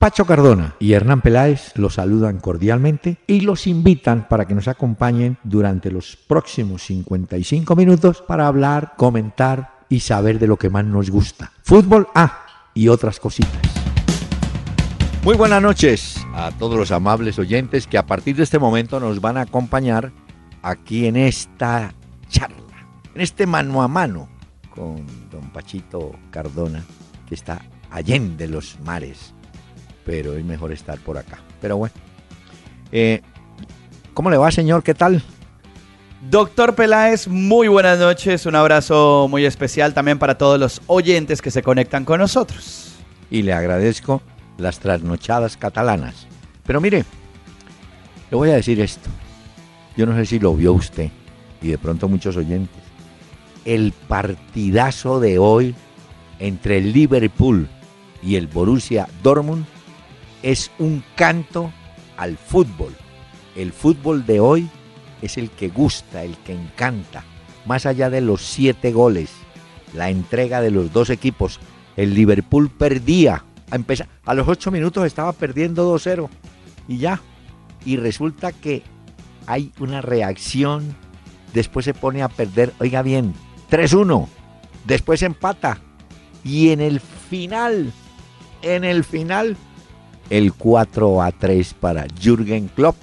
Pacho Cardona y Hernán Peláez los saludan cordialmente y los invitan para que nos acompañen durante los próximos 55 minutos para hablar, comentar y saber de lo que más nos gusta. Fútbol A y otras cositas. Muy buenas noches a todos los amables oyentes que a partir de este momento nos van a acompañar aquí en esta charla, en este mano a mano con don Pachito Cardona, que está allende los mares pero es mejor estar por acá. Pero bueno. Eh, ¿Cómo le va, señor? ¿Qué tal? Doctor Peláez, muy buenas noches. Un abrazo muy especial también para todos los oyentes que se conectan con nosotros. Y le agradezco las trasnochadas catalanas. Pero mire, le voy a decir esto. Yo no sé si lo vio usted y de pronto muchos oyentes. El partidazo de hoy entre el Liverpool y el Borussia Dortmund es un canto al fútbol. El fútbol de hoy es el que gusta, el que encanta. Más allá de los siete goles, la entrega de los dos equipos, el Liverpool perdía. A, a los ocho minutos estaba perdiendo 2-0 y ya. Y resulta que hay una reacción. Después se pone a perder, oiga bien, 3-1. Después empata. Y en el final, en el final, el 4 a 3 para Jürgen Klopp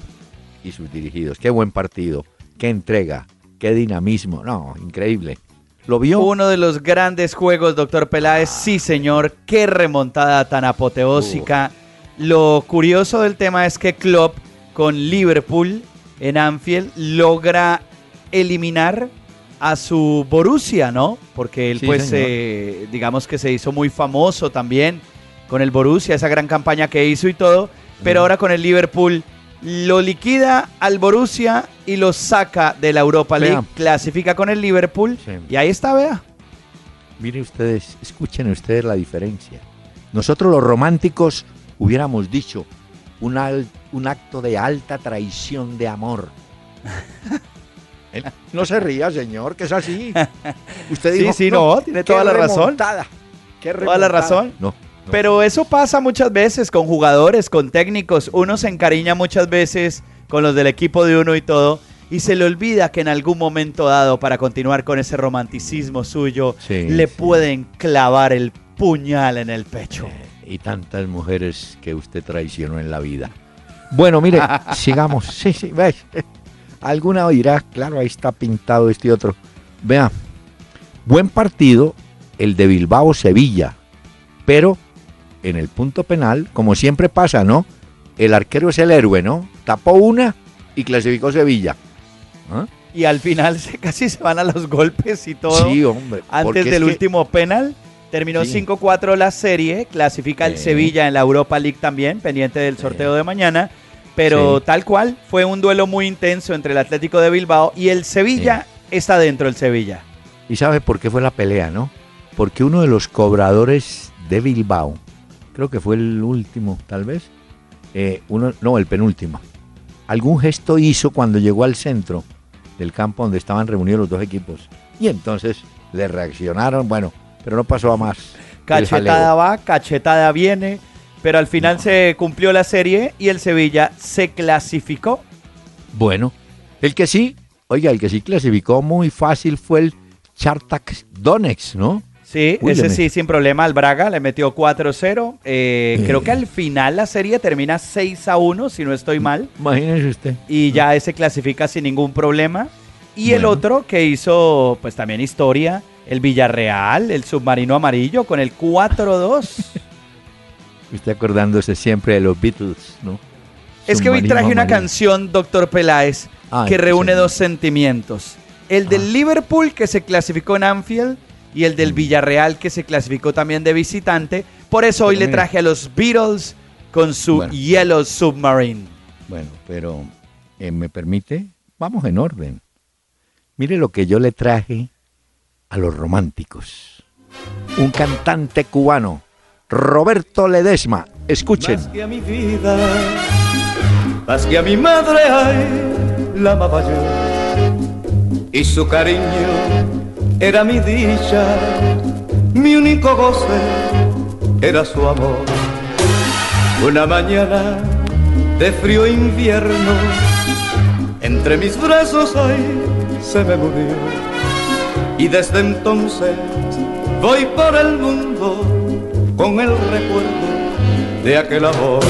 y sus dirigidos. Qué buen partido, qué entrega, qué dinamismo. No, increíble. ¿Lo vio? Uno de los grandes juegos, doctor Peláez. Sí, señor. Qué remontada tan apoteósica. Lo curioso del tema es que Klopp con Liverpool en Anfield logra eliminar a su Borussia, ¿no? Porque él, pues, eh, digamos que se hizo muy famoso también con el Borussia, esa gran campaña que hizo y todo, pero ahora con el Liverpool lo liquida al Borussia y lo saca de la Europa League, clasifica con el Liverpool y ahí está, vea. Miren ustedes, escuchen ustedes la diferencia. Nosotros los románticos hubiéramos dicho un, un acto de alta traición de amor. no se ría, señor, que es así. Usted dijo, sí, sí, no, tiene toda la razón. Qué toda la razón. No, pero eso pasa muchas veces con jugadores, con técnicos. Uno se encariña muchas veces con los del equipo de uno y todo. Y se le olvida que en algún momento dado, para continuar con ese romanticismo suyo, le pueden clavar el puñal en el pecho. Y tantas mujeres que usted traicionó en la vida. Bueno, mire, sigamos. Sí, sí, ve. Alguna dirá, claro, ahí está pintado este otro. Vea, buen partido el de Bilbao-Sevilla, pero en el punto penal, como siempre pasa, ¿no? El arquero es el héroe, ¿no? Tapó una y clasificó Sevilla. ¿Ah? Y al final se, casi se van a los golpes y todo. Sí, hombre. Antes del último penal, terminó 5-4 la serie, clasifica el Sevilla en la Europa League también, pendiente del sorteo de mañana. Pero tal cual, fue un duelo muy intenso entre el Atlético de Bilbao y el Sevilla está dentro del Sevilla. ¿Y sabe por qué fue la pelea, no? Porque uno de los cobradores de Bilbao creo que fue el último, tal vez, eh, uno, no, el penúltimo. Algún gesto hizo cuando llegó al centro del campo donde estaban reunidos los dos equipos. Y entonces le reaccionaron, bueno, pero no pasó a más. Cachetada va, cachetada viene, pero al final se cumplió la serie y el Sevilla se clasificó. Bueno, el que sí, oiga, el que sí clasificó muy fácil fue el Chartak Donetsk, ¿no? Sí, ese sí, sin problema al Braga, le metió 4-0. Eh, creo que al final la serie termina 6-1, si no estoy mal. Imagínese usted. Y ya ese clasifica sin ningún problema. Y el otro que hizo, pues también historia, el Villarreal, el submarino amarillo, con el 4-2. Usted acordándose siempre de los Beatles, ¿no? Es que hoy traje una canción, doctor Peláez, que reúne dos sentimientos. El del Liverpool, que se clasificó en Anfield, y el del Villarreal que se clasificó también de visitante. Por eso hoy le traje a los Beatles con su Yellow Submarine. Bueno, pero eh, me permite, vamos en orden. Mire lo que yo le traje a los románticos. Un cantante cubano, Roberto Ledesma. Escuchen. Más que a mi vida, más que a mi madre, ay, la amaba yo. Y su cariño era mi dicha, mi único goce era su amor. Una mañana de frío invierno, entre mis brazos ahí se me murió. Y desde entonces voy por el mundo con el recuerdo de aquel amor.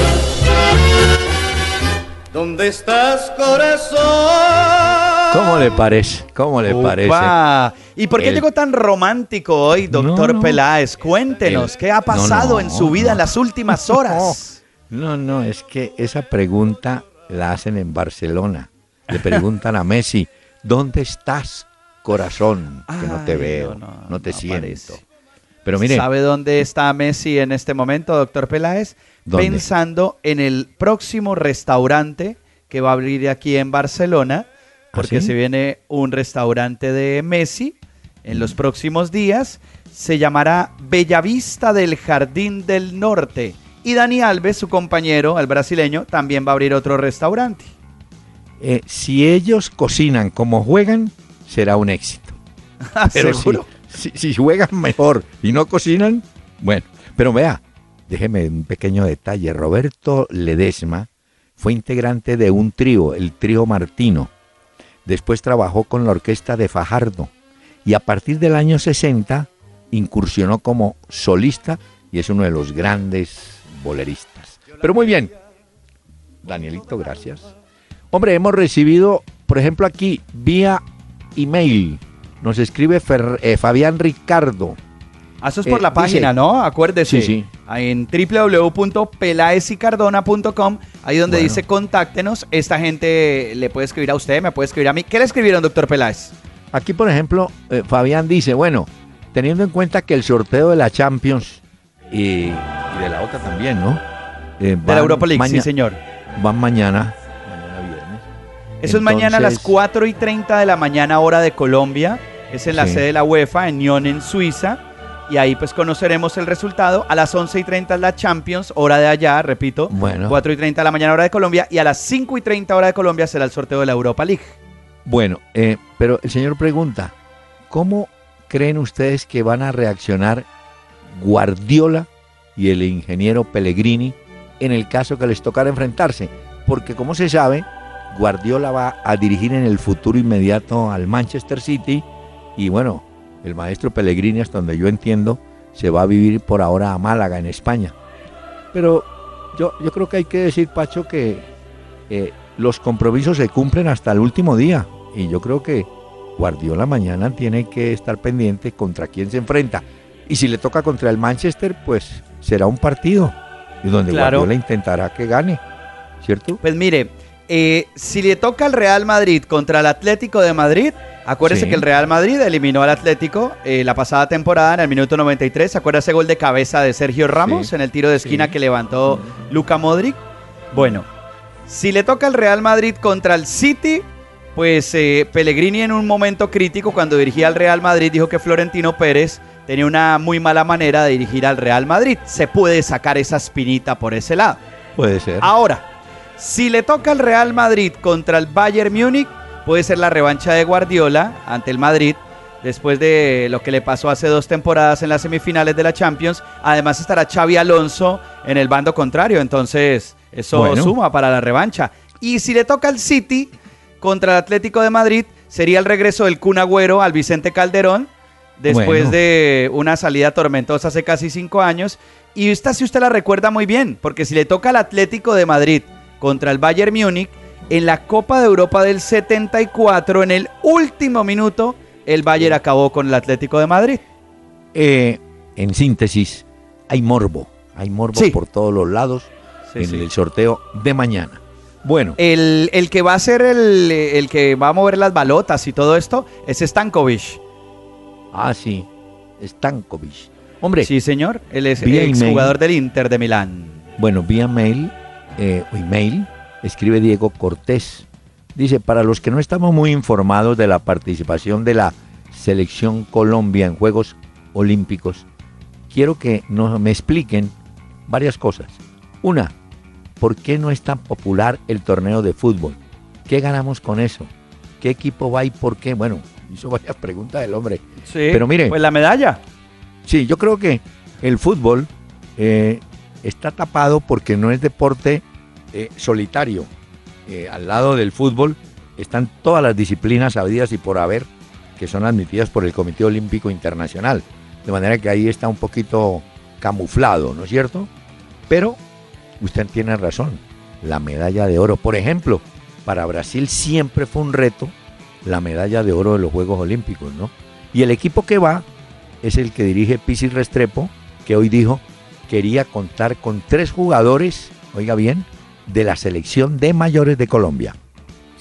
¿Dónde estás, corazón? ¿Cómo le parece? ¿Cómo le parece? Upa. ¿Y por qué El- llegó tan romántico hoy, doctor No, no. Peláez? Cuéntenos, El- ¿qué ha pasado no, en su vida en las últimas horas? No, no, es que esa pregunta la hacen en Barcelona. Le preguntan a Messi, ¿dónde estás, corazón? Que no te Ay, veo, no, no, te siento. aparece. Pero mire, ¿Sabe dónde está Messi en este momento, doctor Peláez? ¿Dónde? Pensando en el próximo restaurante que va a abrir aquí en Barcelona, porque ¿Ah, sí? se viene un restaurante de Messi en los próximos días. Se llamará Bellavista del Jardín del Norte. Y Dani Alves, su compañero, el brasileño, también va a abrir otro restaurante. eh, si ellos cocinan como juegan, será un éxito. Pero si, ¿Seguro? si, si juegan mejor y no cocinan, bueno. Pero vea, déjeme un pequeño detalle. Roberto Ledesma fue integrante de un trío, el trío Martino. Después trabajó con la orquesta de Fajardo. Y a partir del año 60 incursionó como solista y es uno de los grandes boleristas. Pero muy bien. Danielito, gracias. Hombre, hemos recibido, por ejemplo, aquí vía email. Nos escribe eh, Fabián Ricardo. Ah, Eso es por Eh, la página, dice- ¿no? Acuérdese. Sí, sí. En www.pelaesicardona.com, ahí donde Bueno. dice contáctenos, esta gente le puede escribir a usted, me puede escribir a mí. ¿Qué le escribieron, doctor Peláez? Aquí, por ejemplo, eh, Fabián dice, bueno, teniendo en cuenta que el sorteo de la Champions y, y de la otra también, ¿no? Eh, De la Europa League, sí, señor. Van mañana, mañana viernes. Eso es mañana a las Entonces- 4 y 30 de la mañana, hora de Colombia. Es en la Sí. sede de la UEFA, en Nyon, en Suiza. Y ahí pues conoceremos el resultado. A las 11 y 30 es la Champions, hora de allá, repito. Bueno. 4 y 30 de la mañana, hora de Colombia. Y a las 5 y 30 hora de Colombia será el sorteo de la Europa League. Bueno, eh, pero el señor pregunta, ¿cómo creen ustedes que van a reaccionar Guardiola y el ingeniero Pellegrini en el caso que les tocara enfrentarse? Porque como se sabe, Guardiola va a dirigir en el futuro inmediato al Manchester City y bueno, el maestro Pellegrini, hasta donde yo entiendo, se va a vivir por ahora a Málaga, en España. Pero yo, yo creo que hay que decir, Pacho, que eh, los compromisos se cumplen hasta el último día. Y yo creo que Guardiola mañana tiene que estar pendiente contra quién se enfrenta. Y si le toca contra el Manchester, pues será un partido. Y donde Claro. Guardiola intentará que gane. ¿Cierto? Pues mire, eh, si le toca al Real Madrid contra el Atlético de Madrid, acuérdese Sí. que el Real Madrid eliminó al Atlético eh, la pasada temporada en el minuto 93. ¿Se acuerda ese gol de cabeza de Sergio Ramos Sí. en el tiro de esquina Sí. que levantó Luca Modric? Bueno, si le toca al Real Madrid contra el City, pues eh, Pellegrini en un momento crítico cuando dirigía al Real Madrid dijo que Florentino Pérez tenía una muy mala manera de dirigir al Real Madrid. Se puede sacar esa espinita por ese lado. Puede ser. Ahora, si le toca al Real Madrid contra el Bayern Múnich, puede ser la revancha de Guardiola ante el Madrid después de lo que le pasó hace dos temporadas en las semifinales de la Champions. Además estará Xavi Alonso en el bando contrario, entonces eso Bueno. suma para la revancha. Y si le toca al City contra el Atlético de Madrid, sería el regreso del Kun Agüero al Vicente Calderón después Bueno. de una salida tormentosa hace casi cinco años. Y esta sí usted la recuerda muy bien, porque si le toca al Atlético de Madrid contra el Bayern Múnich, en la Copa de Europa del 74, en el último minuto, el Bayern acabó con el Atlético de Madrid. Eh, en síntesis, hay morbo. Hay morbo Sí. por todos los lados Sí, en sí. el sorteo de mañana. Bueno, El, el que va a ser el, el que va a mover las balotas y todo esto es Stankovic. ah, sí, Stankovic. Hombre, Sí, señor. Él es Vía exjugador del Inter de Milán. Bueno, vía mail eh, o email, escribe Diego Cortés. Dice, para los que no estamos muy informados de la participación de la selección Colombia en Juegos Olímpicos, quiero que nos, me expliquen varias cosas. Una, ¿por qué no es tan popular el torneo de fútbol? ¿Qué ganamos con eso? ¿Qué equipo va y por qué? Bueno, hizo varias preguntas del hombre. Sí. Pero mire. Pues la medalla. Sí, yo creo que el fútbol eh, está tapado porque no es deporte eh, solitario. Eh, al lado del fútbol están todas las disciplinas habidas y por haber que son admitidas por el Comité Olímpico Internacional. De manera que ahí está un poquito camuflado, ¿no es cierto? Pero usted tiene razón, la medalla de oro, por ejemplo, para Brasil siempre fue un reto la medalla de oro de los Juegos Olímpicos, ¿no? Y el equipo que va es el que dirige Pisis Restrepo, que hoy dijo quería contar con tres jugadores, oiga bien, de la selección de mayores de Colombia.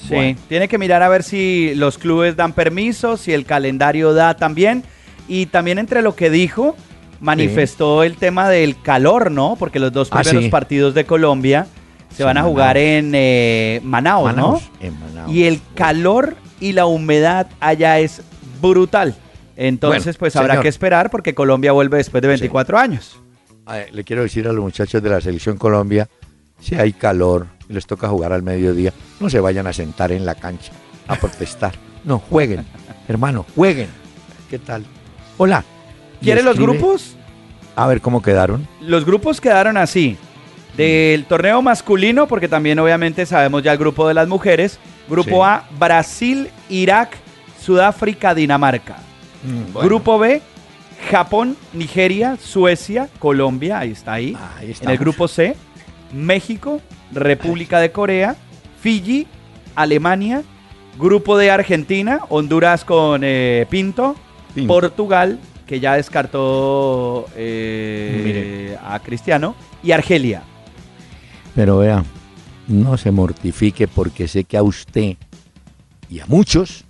Sí, tiene que mirar a ver si los clubes dan permiso, si el calendario da también. Y también entre lo que dijo, manifestó el tema del calor, ¿no? Porque los dos Ah, primeros sí. partidos de Colombia se Sí, van a Manaus. jugar en eh, Manaus, Manaus, ¿no? en Manaus. Y el calor y la humedad allá es brutal. Entonces, Bueno, pues habrá señor. que esperar porque Colombia vuelve después de 24 años. Ay, le quiero decir a los muchachos de la selección Colombia, si hay calor y les toca jugar al mediodía, no se vayan a sentar en la cancha a protestar. No, jueguen, hermano, jueguen. ¿Qué tal? Hola. Y ¿Quiere los grupos? A ver cómo quedaron. Los grupos quedaron así. Del torneo masculino, porque también obviamente sabemos ya el grupo de las mujeres. Grupo Sí. A, Brasil, Irak, Sudáfrica, Dinamarca. Grupo B, Japón, Nigeria, Suecia, Colombia, ahí está ahí. Ahí En el grupo C, México, República de Corea, Fiji, Alemania, grupo de Argentina, Honduras con eh, Pinto, Pinto. Portugal, que ya descartó eh, a Cristiano, y Argelia. Pero vea, no se mortifique porque sé que a usted y a muchos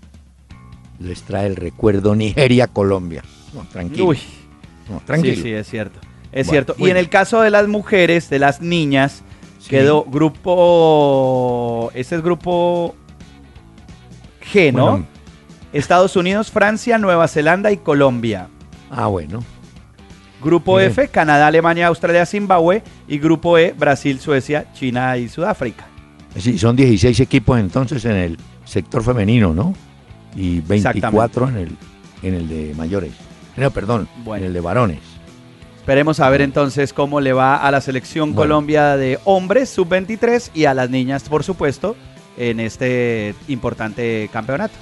les trae el recuerdo Nigeria-Colombia. No, tranquilo. Uy, no, tranquilo. sí, sí, es cierto. Es Bueno, cierto. Y en el caso de las mujeres, de las niñas, Sí. quedó grupo. Este es grupo G, ¿no? Bueno, Estados Unidos, Francia, Nueva Zelanda y Colombia. ah, bueno. Grupo Bien. F, Canadá, Alemania, Australia, Zimbabue. Y grupo E, Brasil, Suecia, China y Sudáfrica. Sí, son 16 equipos entonces en el sector femenino, ¿no? Y 24 en el, en el de mayores. No, perdón, Bueno. en el de varones. Esperemos a ver entonces cómo le va a la selección Bueno. Colombia de hombres sub-23 y a las niñas, por supuesto, en este importante campeonato.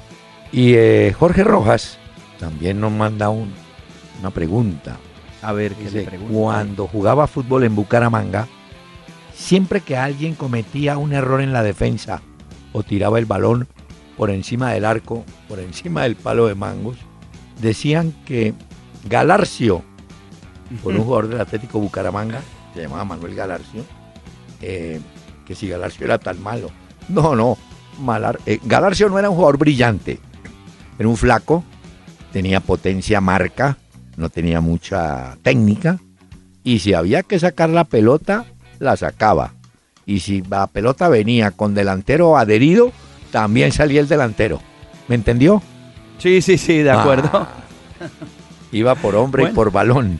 Y eh, Jorge Rojas también nos manda un- una pregunta. A ver qué Dice, le pregunto. cuando jugaba fútbol en Bucaramanga, siempre que alguien cometía un error en la defensa o tiraba el balón por encima del arco, por encima del palo de mangos, decían que Galarcio, por un jugador del Atlético Bucaramanga, se llamaba Manuel Galarcio, eh, que si Galarcio era tan malo. No, no, Malar, eh, Galarcio no era un jugador brillante, era un flaco, tenía potencia marca, no tenía mucha técnica, y si había que sacar la pelota, la sacaba. Y si la pelota venía con delantero adherido, también salía el delantero. ¿Me entendió? Sí, sí, sí, de acuerdo. Ah, iba por hombre Bueno. y por balón.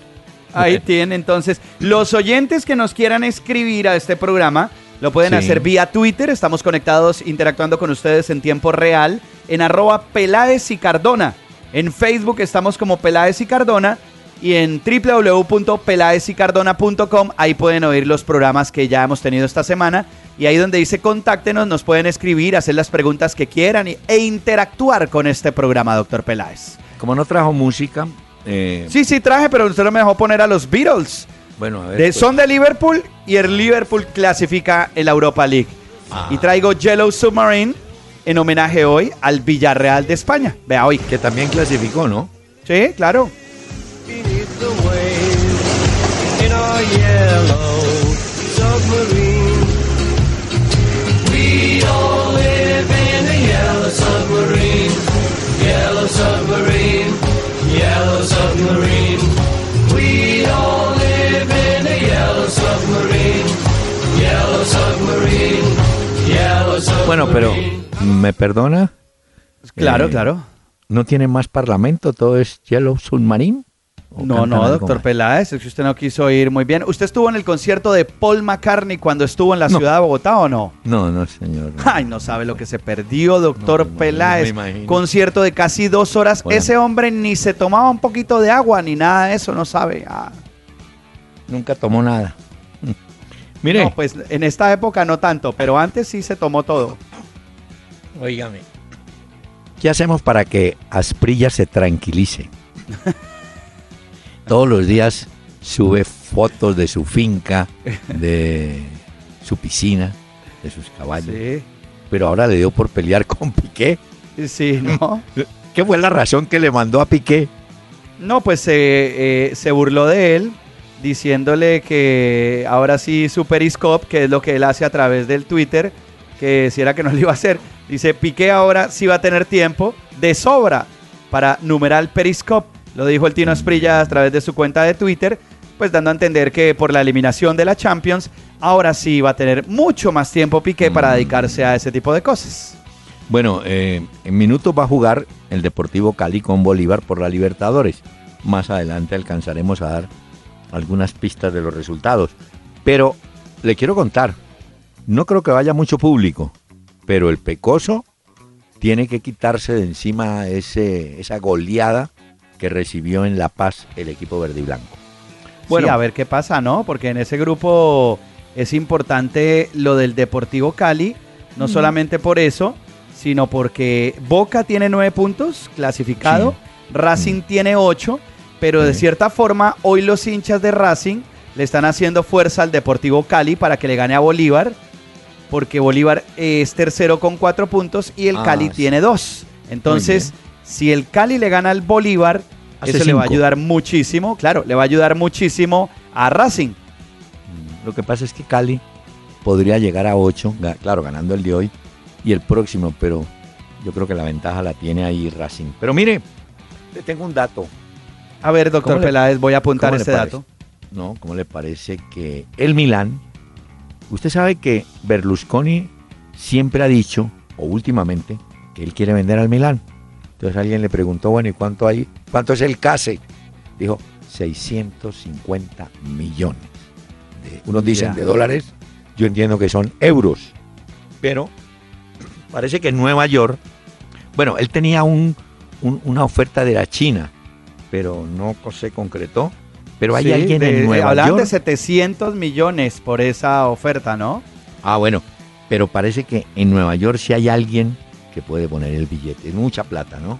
Ahí tiene entonces. Los oyentes que nos quieran escribir a este programa lo pueden Sí. hacer vía Twitter. Estamos conectados, interactuando con ustedes en tiempo real en arroba Peláez y Cardona. En Facebook estamos como Peláez y Cardona y en www.pelaezicardona.com ahí pueden oír los programas que ya hemos tenido esta semana y ahí donde dice contáctenos nos pueden escribir, hacer las preguntas que quieran y- e interactuar con este programa, doctor Peláez. Como no trajo música, eh, Sí, sí traje, pero usted no me dejó poner a los Beatles. bueno, a ver. De- pues, son de Liverpool y el Liverpool clasifica en la Europa League. Ah. Y traigo Yellow Submarine en homenaje hoy al Villarreal de España. Vea hoy. que también clasificó, ¿no? Sí, claro. Pero ¿me perdona? Claro, Eh, claro. ¿No tiene más parlamento? ¿Todo es Yellow Submarine? ¿O No, no, doctor? Peláez, es que usted no quiso ir muy bien. ¿Usted estuvo en el concierto de Paul McCartney cuando estuvo en la No. ciudad de Bogotá o no? No, no, señor. no. Ay, no sabe lo que se perdió, doctor No, Peláez. Concierto de casi dos horas. Bueno. Ese hombre ni se tomaba un poquito de agua ni nada de eso, no sabe. Ah. Nunca tomó nada. Mire, No, pues en esta época no tanto, pero antes sí se tomó todo. Óigame. ¿Qué hacemos para que Asprilla se tranquilice? Todos los días sube fotos de su finca, de su piscina, de sus caballos. Sí, Pero ahora le dio por pelear con Piqué. sí, ¿no? ¿Qué fue la razón que le mandó a Piqué? No, pues eh, eh, se burló de él diciéndole que ahora sí su Periscope, que es lo que él hace a través del Twitter, que si era que no lo iba a hacer. Dice, Piqué ahora sí va a tener tiempo de sobra para numerar Periscope. Lo dijo el Tino Asprilla a través de su cuenta de Twitter, pues dando a entender que por la eliminación de la Champions, ahora sí va a tener mucho más tiempo Piqué para Mm. dedicarse a ese tipo de cosas. Bueno, eh, en minutos va a jugar el Deportivo Cali con Bolívar por la Libertadores. Más adelante alcanzaremos a dar algunas pistas de los resultados. Pero le quiero contar, no creo que vaya mucho público, pero el Pecoso tiene que quitarse de encima ese, esa goleada que recibió en La Paz el equipo verde y blanco. Bueno, a ver qué pasa, ¿no? Porque en ese grupo es importante lo del Deportivo Cali, no solamente por eso, sino porque Boca tiene nueve puntos clasificado, Racing tiene ocho, pero de Sí. cierta forma hoy los hinchas de Racing le están haciendo fuerza al Deportivo Cali para que le gane a Bolívar, porque Bolívar es tercero con cuatro puntos y el Ah, Cali sí. tiene dos. Entonces, si el Cali le gana al Bolívar, Hace eso le va a ayudar muchísimo, claro, le va a ayudar muchísimo a Racing. Lo que pasa es que Cali podría llegar a 8, claro, ganando el de hoy y el próximo, pero yo creo que la ventaja la tiene ahí Racing. Pero mire, le tengo un dato, A ver, doctor ¿Cómo le- Peláez, voy a apuntar este dato. ¿no? ¿Cómo le parece que el Milán, usted sabe que Berlusconi siempre ha dicho, o últimamente, que él quiere vender al Milán? Entonces alguien le preguntó, bueno, ¿y cuánto hay? ¿Cuánto es el CASE? Dijo, 650 millones. De- unos dicen de dólares, yo entiendo que son euros. Pero parece que en Nueva York, bueno, él tenía un- un- una oferta de la China, pero no se concretó. Pero hay Sí, alguien de- en Nueva hablaban York. de 700 millones por esa oferta, ¿no? Ah, bueno, pero parece que en Nueva York sí hay alguien que puede poner el billete. Es mucha plata, ¿no?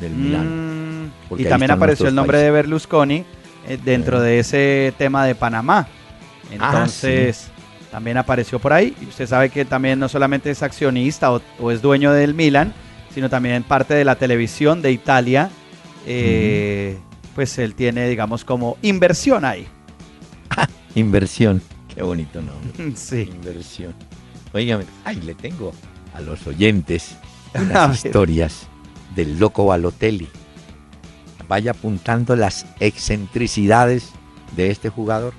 Del Milán. Mm, y también apareció el nombre países. de Berlusconi eh, dentro de ese tema de Panamá. Ah, Entonces, también apareció por ahí. Y usted sabe que también no solamente es accionista o, o es dueño del Milan, sino también parte de la televisión de Italia. Eh, Pues él tiene, digamos, como inversión ahí. Inversión. Qué bonito nombre. Sí. Inversión. Óigame, ay, le tengo a los oyentes ver. historias del loco Balotelli. Vaya apuntando las excentricidades de este jugador.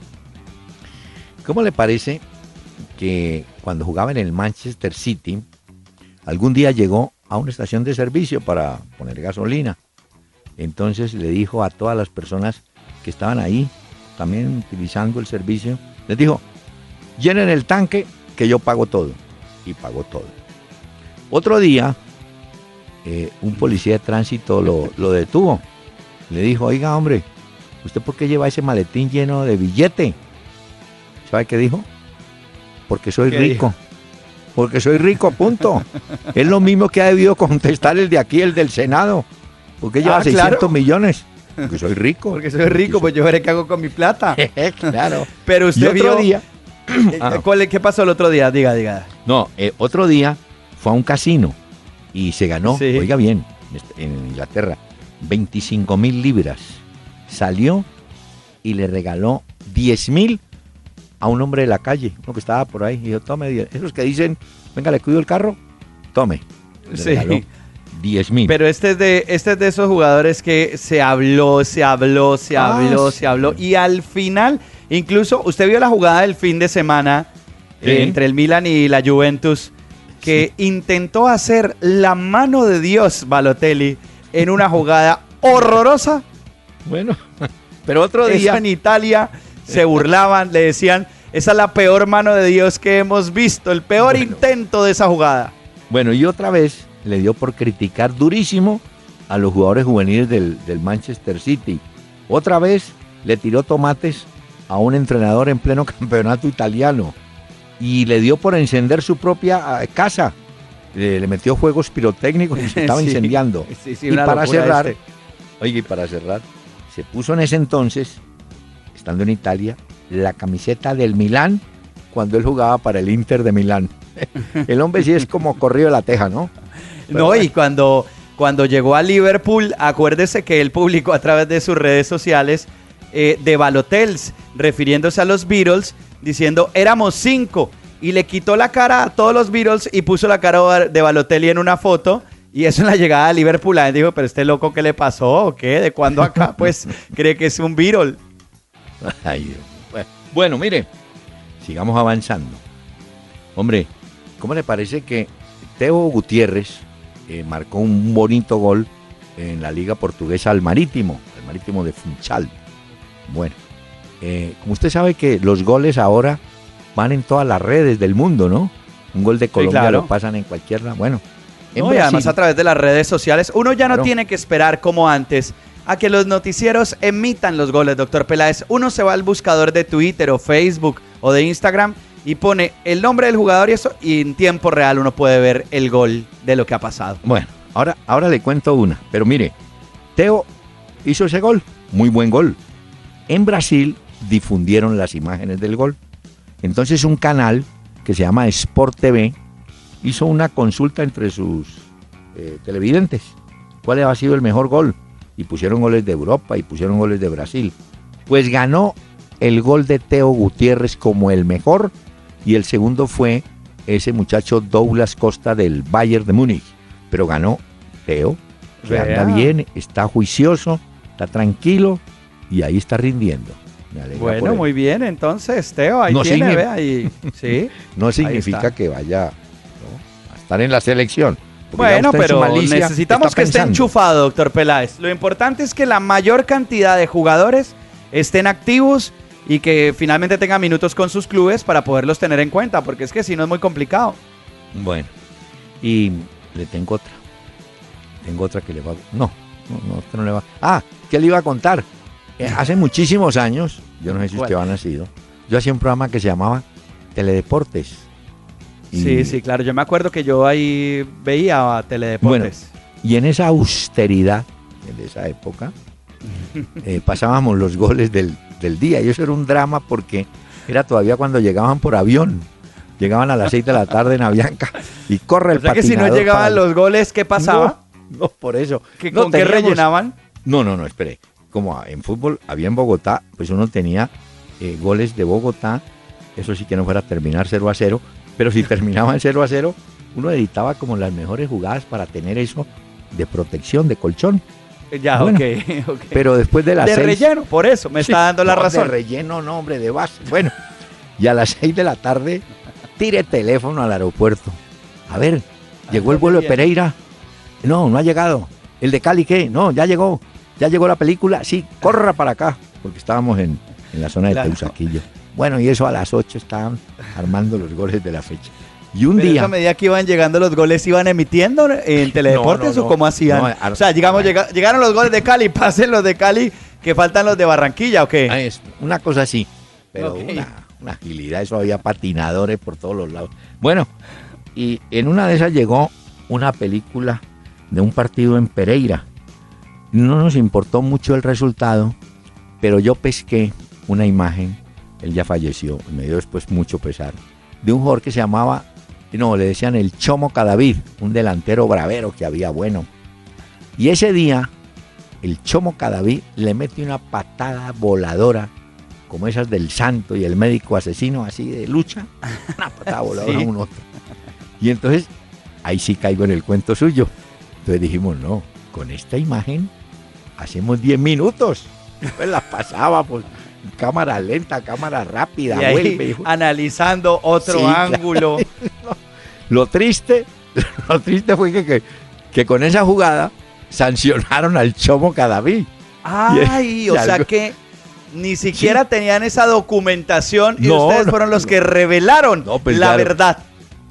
¿Cómo le parece que cuando jugaba en el Manchester City, algún día llegó a una estación de servicio para poner gasolina? Entonces le dijo a todas las personas que estaban ahí, también utilizando el servicio, les dijo, llenen el tanque que yo pago todo. Y pagó todo. Otro día, eh, un policía de tránsito lo, lo detuvo. Le dijo, oiga hombre, ¿usted por qué lleva ese maletín lleno de billete? ¿Sabe qué dijo? Porque soy ¿Qué rico. dijo? Porque soy rico, punto. es lo mismo que ha debido contestar el de aquí, el del Senado. ¿Por qué lleva Ah, 600 claro. millones? Porque soy rico. Porque soy rico, pues yo veré qué hago con mi plata. claro. Pero Y usted otro vio... día, Eh, Ah. ¿cuál- ¿Qué pasó el otro día? Diga, diga. No, eh, otro día fue a un casino y se ganó, Sí. oiga bien, en Inglaterra, 25 mil libras. Salió y le regaló 10 mil a un hombre de la calle, uno que estaba por ahí. Y dijo, tome, 10". esos que dicen, venga, le cuido el carro, tome. Le Sí. Regaló 10 mil. Pero este es de este es de esos jugadores que se habló, se habló, se Ah, habló, se habló y al final, incluso usted vio la jugada del fin de semana Sí. eh, entre el Milan y la Juventus que intentó hacer la mano de Dios Balotelli en una jugada horrorosa. Bueno, pero otro Eso día... en Italia se burlaban, le decían, esa es la peor mano de Dios que hemos visto, el peor Bueno. intento de esa jugada. Bueno, y otra vez le dio por criticar durísimo a los jugadores juveniles del, del Manchester City. Otra vez le tiró tomates a un entrenador en pleno campeonato italiano. y le dio por encender su propia eh, casa. Le, le metió fuegos pirotécnicos y se estaba Sí. incendiando. Sí, sí, y para cerrar, este. oiga, y para cerrar, se puso en ese entonces, estando en Italia, la camiseta del Milán cuando él jugaba para el Inter de Milán. El hombre sí es como corrido de la teja, ¿no? No, y cuando, cuando llegó a Liverpool, acuérdese que él publicó a través de sus redes sociales eh, de Balotels, refiriéndose a los Beatles, diciendo éramos cinco. Y le quitó la cara a todos los Beatles y puso la cara de Balotelli en una foto. Y eso en la llegada a Liverpool, la gente dijo, pero este loco, ¿qué le pasó? ¿O qué? ¿De cuándo acá? Pues cree que es un Beatle. Ay, bueno, mire, sigamos avanzando. Hombre, ¿cómo le parece que Teo Gutiérrez eh, marcó un bonito gol en la Liga Portuguesa al Marítimo, al Marítimo de Funchal? Bueno, eh, como usted sabe que los goles ahora van en todas las redes del mundo, ¿no? Un gol de Colombia claro. lo pasan en cualquier. Bueno, en No, y además a través de las redes sociales, uno ya no tiene que esperar como antes a que los noticieros emitan los goles, doctor Peláez. Uno se va al buscador de Twitter o Facebook o de Instagram y pone el nombre del jugador y eso, y en tiempo real uno puede ver el gol de lo que ha pasado. Bueno, ahora, ahora le cuento una. Pero mire, Teo hizo ese gol, muy buen gol. En Brasil difundieron las imágenes del gol. Entonces un canal que se llama Sport TV hizo una consulta entre sus eh, televidentes. ¿Cuál ha sido el mejor gol? Y pusieron goles de Europa y pusieron goles de Brasil. Pues ganó el gol de Teo Gutiérrez como el mejor y el segundo fue ese muchacho Douglas Costa del Bayern de Múnich. Pero ganó Teo, que anda bien, está juicioso, está tranquilo y ahí está rindiendo. Bueno, muy bien, entonces, Teo, ahí No tiene, sí. No significa que vaya ¿no? a estar en la selección. Bueno, pero malicia necesitamos que esté enchufado, doctor Peláez. Lo importante es que la mayor cantidad de jugadores estén activos y que finalmente tengan minutos con sus clubes para poderlos tener en cuenta, porque es que si no es muy complicado. Bueno, y le tengo otra. Tengo otra que le va a... No, no, no, esta no le va Ah, ¿qué le iba a contar? Eh, hace muchísimos años, yo no sé si usted ha nacido, yo hacía un programa que se llamaba Teledeportes. Y- Sí, sí, claro. Yo me acuerdo que yo ahí veía a Teledeportes. Y en esa austeridad de esa época, eh, pasábamos los goles del, del día. Y eso era un drama porque era todavía cuando llegaban por avión. Llegaban a las 6 de la tarde en Avianca y corre el o sea que si no llegaban los goles, ¿qué pasaba? No, no, por eso. ¿Que No ¿Con qué rellenaban? No, no, no, espere. Como en fútbol había en Bogotá, pues uno tenía eh, goles de Bogotá. Eso sí que no fuera a terminar 0 a 0. Pero si terminaban 0 a 0, uno editaba como las mejores jugadas para tener eso de protección, de colchón. Ya, Bueno, ok, ok. Pero después de las de 6 relleno, por eso, me está dando la no, razón. De relleno, no, hombre, de base. Bueno, y a las 6 de la tarde, tire teléfono al aeropuerto. A ver, llegó el vuelo de. Pereira. No, no ha llegado. ¿El de Cali qué? No, ya llegó. Ya llegó la película. Sí, corra para acá. Porque estábamos en, en la zona de Claro. Teusaquillo. Bueno, y eso a las 8 estaban armando los goles de la fecha. Y un Pero día. a medida que iban llegando los goles, ¿iban emitiendo en Teledeportes no, no. o cómo hacían? O sea, llega- llegaron los goles de Cali, pasen los de Cali, que faltan los de Barranquilla, ¿o qué? Ah, es una cosa así, pero una, una agilidad, eso había patinadores por todos los lados. Bueno, y en una de esas llegó una película de un partido en Pereira. No nos importó mucho el resultado, pero yo pesqué una imagen, él ya falleció, me dio después mucho pesar, de un jugador que se llamaba, no, le decían el Chomo Cadavid, un delantero bravero que había bueno. Y ese día, el Chomo Cadavid le mete una patada voladora, como esas del santo y el médico asesino, así de lucha, una patada voladora Sí. a un otro. Y entonces, ahí sí caigo en el cuento suyo. Entonces dijimos, no, con esta imagen hacemos 10 minutos. Pues la pasábamos, cámara lenta, cámara rápida, y vuelve. analizando otro Sí, claro. ángulo. Lo triste, lo triste fue que, que, que con esa jugada sancionaron al Chomo Cadaví. Ay, Y o sea algo- que ni siquiera tenían esa documentación y No, ustedes fueron los no. que revelaron No, pues, la verdad.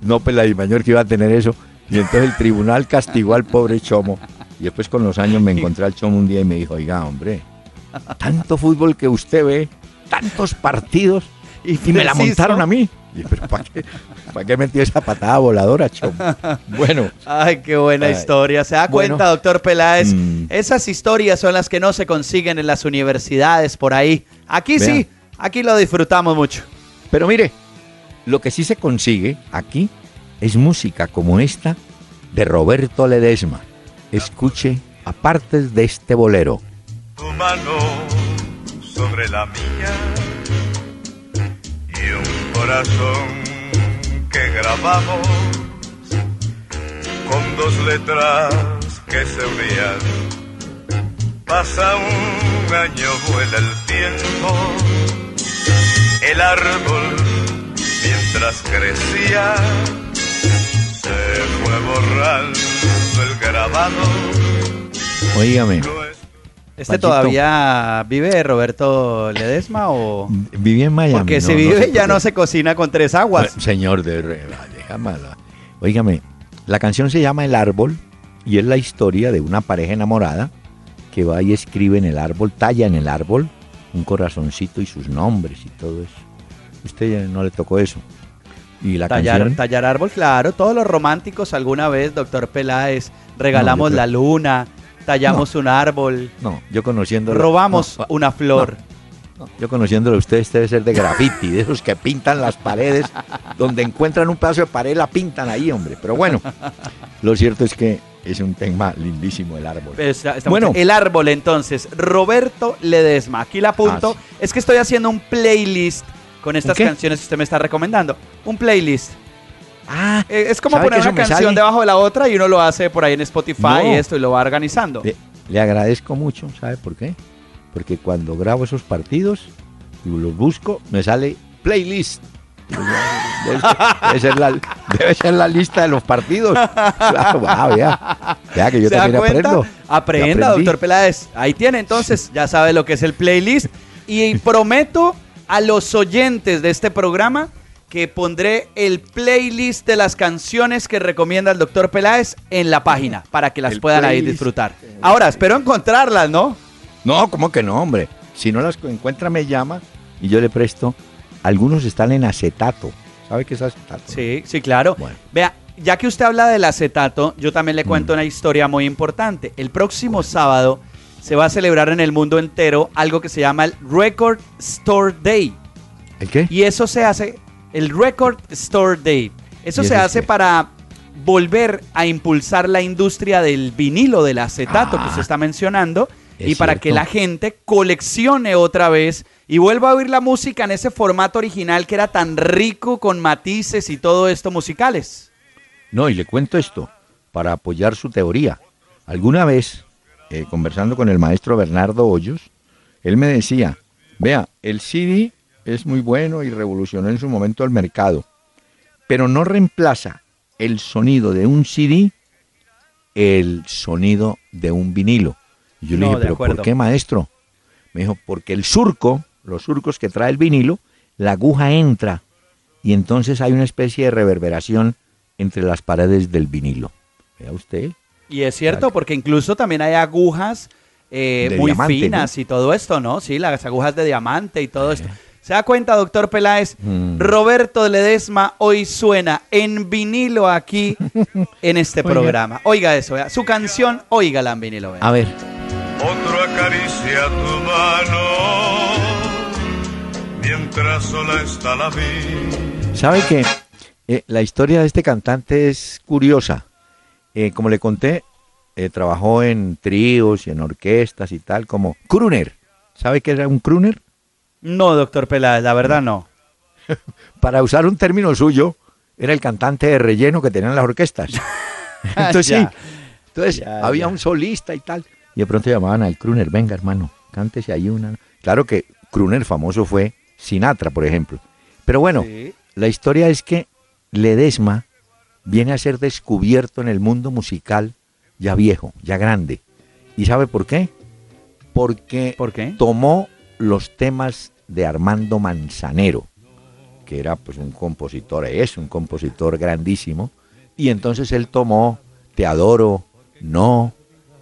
No, pues la Dimayor que iba a tener eso. Y entonces el tribunal castigó al pobre Chomo. Y después con los años me encontré al Chomo un día y me dijo, oiga, hombre, tanto fútbol que usted ve, tantos partidos. Y Y me la montaron a mí. Y, ¿Pero para qué, ¿para qué metió esa patada voladora, chom? Bueno, Ay, qué buena Ay. historia. ¿Se da Bueno. cuenta, doctor Peláez? Mm. Esas historias son las que no se consiguen en las universidades por ahí. Aquí sí, aquí lo disfrutamos mucho. pero mire, lo que sí se consigue aquí es música como esta de Roberto Ledesma. Escuche apartes de este bolero. Tu mano sobre la mía y un corazón que grabamos con dos letras que se unían. Pasa un año, vuela el tiempo, el árbol mientras crecía se fue borrando el grabado. Es ¿Este Panchito. todavía vive Roberto Ledesma o...? viví en Miami. Porque no, si no vive ya no se cocina con tres aguas. Bueno, Señor de re- déjame la- Óigame, la canción se llama El Árbol y es la historia de una pareja enamorada que va y escribe en el árbol, talla en el árbol un corazoncito y sus nombres y todo eso. Usted ya no le tocó eso. Y la Tallar, canción tallar árbol, claro. Todos los románticos alguna vez, doctor Peláez, regalamos No, la luna, tallamos un árbol, no, yo conociendo robamos no, una flor. no, yo conociéndolo a usted este debe ser de graffiti, de esos que pintan las paredes, donde encuentran un pedazo de pared la pintan ahí, hombre. Pero bueno, lo cierto es que es un tema lindísimo el árbol. Está- estamos- Bueno. el árbol entonces, Roberto Ledesma. Aquí la apunto. Ah, sí. Es que estoy haciendo un playlist con estas canciones que usted me está recomendando. Un playlist. Ah, Eh, es como ¿Sabe poner una canción sale? debajo de la otra y uno lo hace por ahí en Spotify No. y esto y lo va organizando. Le, le agradezco mucho, ¿sabe por qué? Porque cuando grabo esos partidos y los busco, me sale playlist. Debe ser, debe ser la, debe ser la lista de los partidos. Claro, ah, vea, vea que yo ¿Se da también aprendo. Aprenda, Ya doctor Peláez. Ahí tiene, entonces, ya sabe lo que es el playlist. Y prometo a los oyentes de este programa que pondré el playlist de las canciones que recomienda el doctor Peláez en la página para que las El puedan ahí disfrutar. Ahora, espero encontrarlas, ¿no? No, ¿cómo que no, hombre? Si no las encuentra, me llama y yo le presto. Algunos están en acetato. ¿Sabe qué es acetato? Sí, sí, claro. Bueno. Vea, ya que usted habla del acetato, yo también le cuento Mm. una historia muy importante. El próximo sábado se va a celebrar en el mundo entero algo que se llama el Record Store Day. ¿El qué? Y eso se hace, el Record Store Day. Eso ¿Y se hace qué? para volver a impulsar la industria del vinilo, del acetato que Ah, usted está mencionando, es y para que la gente coleccione otra vez y vuelva a oír la música en ese formato original que era tan rico con matices y todo esto musicales. No, y le cuento esto para apoyar su teoría. Alguna vez, eh, conversando con el maestro Bernardo Hoyos, él me decía, vea, el CD es muy bueno y revolucionó en su momento el mercado, pero no reemplaza el sonido de un CD el sonido de un vinilo. Y yo le dije, pero. ¿por qué, maestro? Me dijo, porque el surco, los surcos que trae el vinilo, la aguja entra y entonces hay una especie de reverberación entre las paredes del vinilo. Vea usted. Y es cierto, porque incluso también hay agujas eh, muy diamante, finas y todo esto, ¿no? Sí, las agujas de diamante y todo esto. ¿Se da cuenta, doctor Peláez? Mm. Roberto Ledesma hoy suena en vinilo aquí en este Oiga. programa. Oiga eso, vea. Su canción, óigala en vinilo. vea. A ver, Otro acaricia tu mano mientras sola está la vida. ¿sabe que eh, la historia de este cantante es curiosa? Eh, como le conté, eh, trabajó en tríos y en orquestas y tal, como crooner. ¿Sabe qué era un crooner? No, doctor Peláez, la verdad no. Para usar un término suyo, era el cantante de relleno que tenían las orquestas. Entonces, Ya. sí, entonces Ya, había ya. un solista y tal. Y de pronto llamaban al crooner, venga hermano, cántese ahí una. Claro que crooner famoso fue Sinatra, por ejemplo. Pero bueno, Sí. la historia es que Ledesma viene a ser descubierto en el mundo musical ya viejo, ya grande. ¿Y sabe por qué? Porque ¿Por qué? tomó los temas de Armando Manzanero, que era pues un compositor, es un compositor grandísimo, y entonces él tomó Te adoro, No,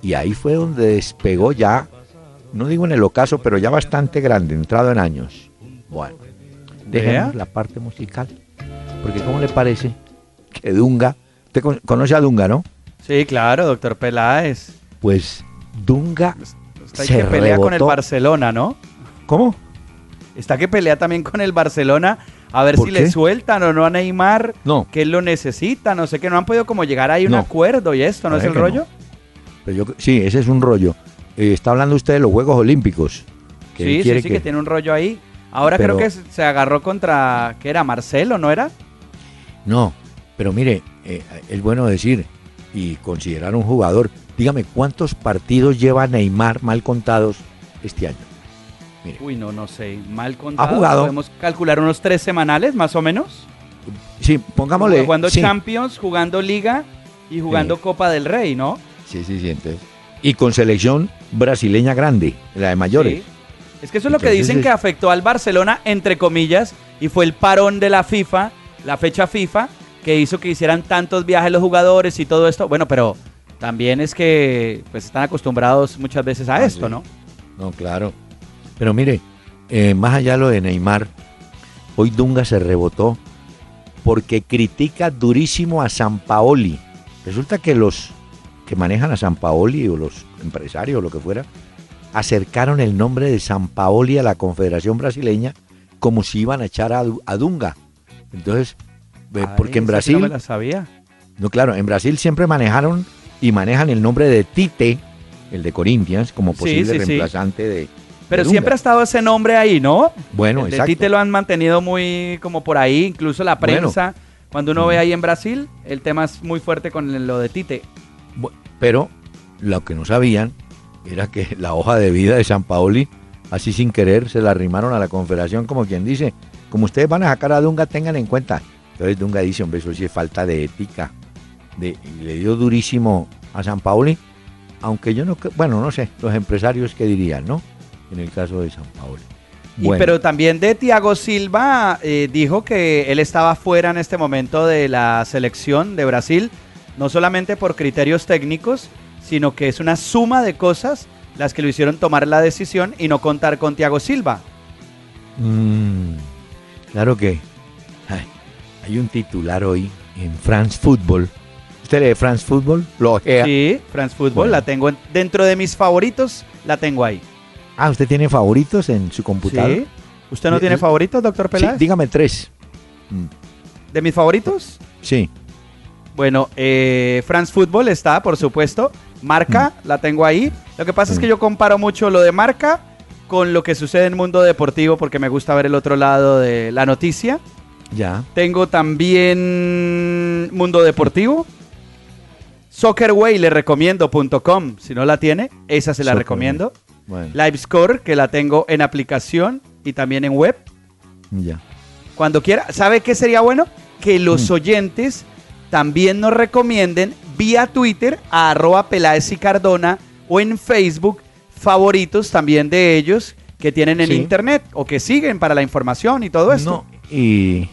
y ahí fue donde despegó ya, no digo en el ocaso, pero ya bastante grande, entrado en años. Bueno, dejemos la parte musical. Porque ¿cómo le parece que Dunga, usted con- conoce a Dunga, ¿no? Sí, claro, doctor Peláez. Pues Dunga, Se que pelea con el. Barcelona, ¿no? ¿Cómo? Está que pelea también con el Barcelona. A ver ¿Por si qué? le sueltan o no a Neymar. No. Que él lo necesita, no sé qué. No han podido como llegar ahí a un acuerdo y esto, ¿no es el rollo? Pero yo, sí, ese es un rollo. Eh, está hablando usted de los Juegos Olímpicos. que Sí, sí, sí, que... tiene un rollo ahí. Ahora Pero- creo que se se agarró contra, ¿qué era? Marcelo, ¿no era? No, pero mire, eh, es bueno decir y considerar un jugador. Dígame, ¿cuántos partidos lleva Neymar mal contados este año? Mire, Uy, no, no sé. Mal contado. jugado. Podemos calcular unos tres semanales, más o menos. sí, pongámosle. Jugando sí, Champions, jugando Liga y jugando Sí. Copa del Rey, ¿no? Sí, sí, sí, entonces. Y con selección brasileña grande, la de mayores. Sí. Es que eso es lo que dicen es- que afectó al Barcelona, entre comillas, y fue el parón de la FIFA, la fecha FIFA, que hizo que hicieran tantos viajes los jugadores y todo esto. Bueno, pero también es que pues están acostumbrados muchas veces a Ah, esto, sí. ¿no? No, claro. Pero mire, eh, más allá de lo de Neymar, hoy Dunga se rebotó porque critica durísimo a San Paoli. Resulta que los que manejan a San Paoli o los empresarios o lo que fuera, acercaron el nombre de San Paoli a la Confederación Brasileña como si iban a echar a, a Dunga. Entonces, Ay, porque en Brasil, no me la sabía. no, claro, en Brasil siempre manejaron y manejan el nombre de Tite, el de Corinthians, como posible sí, sí. reemplazante de. Pero de siempre ha estado ese nombre ahí, ¿no? Bueno, de exacto. Tite lo han mantenido muy como por ahí, incluso la Bueno. prensa. Cuando uno ve ahí en Brasil, el tema es muy fuerte con lo de Tite. Pero lo que no sabían era que la hoja de vida de San Paoli, así sin querer, se la arrimaron a la confederación como quien dice, como ustedes van a sacar a Dunga, tengan en cuenta. Entonces Dunga dice, hombre, eso sí es falta de ética. De, le dio durísimo a San Paoli, aunque yo no, bueno, no sé, los empresarios que dirían, ¿no? En el caso de San Paoli. Y, pero también de Thiago Silva eh, dijo que él estaba fuera en este momento de la selección de Brasil, no solamente por criterios técnicos, sino que es una suma de cosas las que lo hicieron tomar la decisión y no contar con Thiago Silva. Mm, claro que ay, hay un titular hoy en France Football. ¿Usted lee France Football? Lo ojea. Sí, France Football, Bueno. la tengo en- dentro de mis favoritos, la tengo ahí. Ah, ¿usted tiene favoritos en su computador? Sí. ¿Usted no tiene favoritos, doctor Sí, Peláez? dígame tres. Mm, ¿De mis favoritos? Sí. Bueno, eh, France Football está, por supuesto. Marca, la tengo ahí. Lo que pasa es que Mm. yo comparo mucho lo de marca con lo que sucede en el mundo deportivo porque me gusta ver el otro lado de la noticia. Ya. Tengo también Mundo Deportivo. Soccerway le recomiendo.com. Si no la tiene, esa se la recomiendo. Bueno, Livescore, que la tengo en aplicación y también en web. ya. Cuando quiera. ¿Sabe qué sería bueno? Que los Mm. oyentes también nos recomienden vía Twitter a arroba Peláez y Cardona o en Facebook favoritos también de ellos que tienen en Sí. internet o que siguen para la información y todo esto. No, y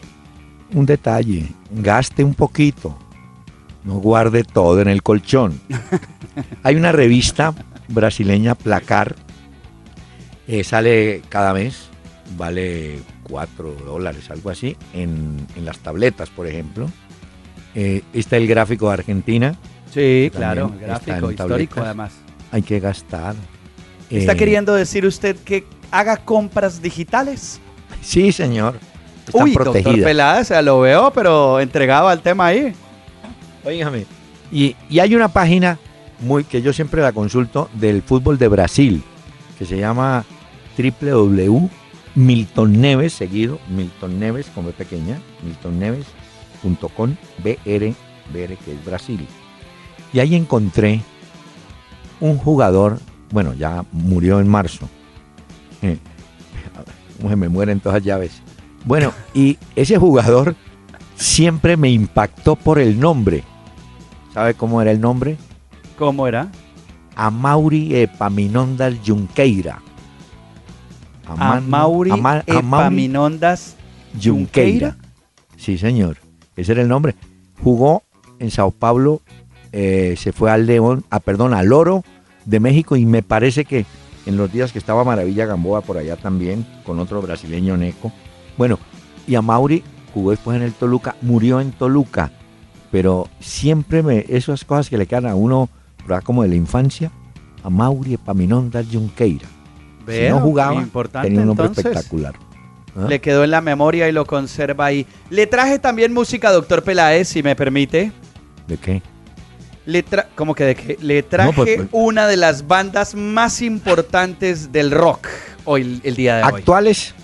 un detalle, gaste un poquito. No guarde todo en el colchón. Hay una revista brasileña, Placar, eh, sale cada mes, vale 4 dólares, algo así, en, en las tabletas, por ejemplo. Eh, está el gráfico de Argentina, Sí, claro, gráfico, histórico tabletas. además. hay que gastar. ¿Está Eh, queriendo decir usted que haga compras digitales? Sí, señor. Está Uy, doctor protegida. Peláez, lo veo, pero entregado al tema ahí. Óigame. Y, y hay una página muy que yo siempre la consulto del fútbol de Brasil, que se llama www.miltonneves, seguido, Milton Neves, como es pequeña, miltonneves.com, BR, BR, que es Brasil. Y ahí encontré un jugador, bueno, ya murió en marzo. Eh, ¿Cómo se me mueren todas llaves? Bueno, y ese jugador siempre me impactó por el nombre. ¿Sabe cómo era el nombre? ¿Cómo era? Amauri Epaminondas Junqueira. A Aman- Mauri Ama- Amauri Epaminondas Junqueira. Sí, señor. Ese era el nombre. Jugó en Sao Paulo, eh, se fue al León, a, perdón, al Oro de México y me parece que en los días que estaba Maravilla Gamboa por allá también, con otro brasileño Neco. Bueno, Y a Mauri jugó después en el Toluca, murió en Toluca. Pero siempre me, esas cosas que le quedan a uno, como de la infancia, a Mauri Epaminondas Junqueira. Si no jugaba, importante, tenía un nombre entonces. espectacular. ¿Ah? Le quedó en la memoria y lo conserva ahí. Le traje también música, doctor Peláez, si me permite. ¿De qué? Le tra ¿Cómo que de qué? Le traje pues, pues. una de las bandas más importantes del rock hoy, el día de hoy. Actuales,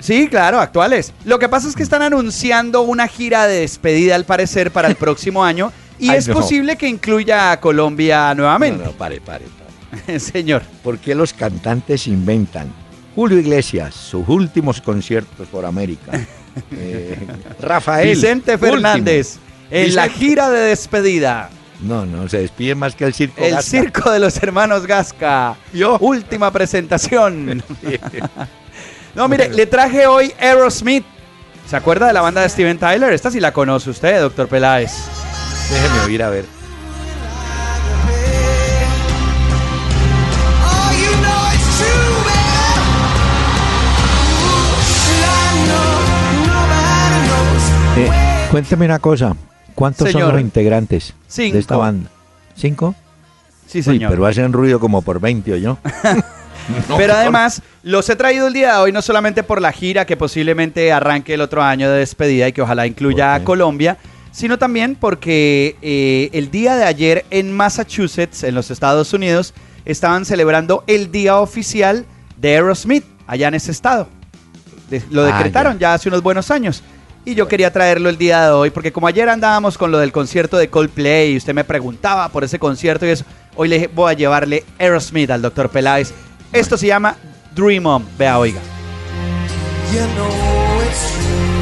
Sí, claro, actuales. Lo que pasa es que están anunciando una gira de despedida, al parecer, para el próximo año. Y Ay, es no. posible que incluya a Colombia nuevamente. No, no, pare, pare, pare. Señor. ¿Por qué los cantantes inventan? Julio Iglesias, sus últimos conciertos por América. Eh, Rafael. Vicente último. Fernández, en la gira de despedida. No, no, se despide más que el circo. El Gasca. circo de los hermanos Gasca. Yo. Última presentación. No, mire, le traje hoy Aerosmith. ¿Se acuerda de la banda de Steven Tyler? Esta sí la conoce usted, doctor Peláez. Déjeme oír a ver. Oh. Eh, cuénteme una cosa. ¿Cuántos Señor. son los integrantes Cinco. de esta banda? ¿Cinco? Sí, Uy, señor. pero hacen ruido como por 20 o yo. Pero además, los he traído el día de hoy no solamente por la gira que posiblemente arranque el otro año de despedida y que ojalá incluya ¿Por a? Colombia, sino también porque eh, el día de ayer en Massachusetts, en los Estados Unidos, estaban celebrando el día oficial de Aerosmith, allá en ese estado. De- lo Ah, decretaron ya hace unos buenos años. Y yo quería traerlo el día de hoy, porque como ayer andábamos con lo del concierto de Coldplay y usted me preguntaba por ese concierto y eso, hoy le dije, voy a llevarle Aerosmith al doctor Peláez. Esto se llama Dream On. Vea, oiga. You know it's true.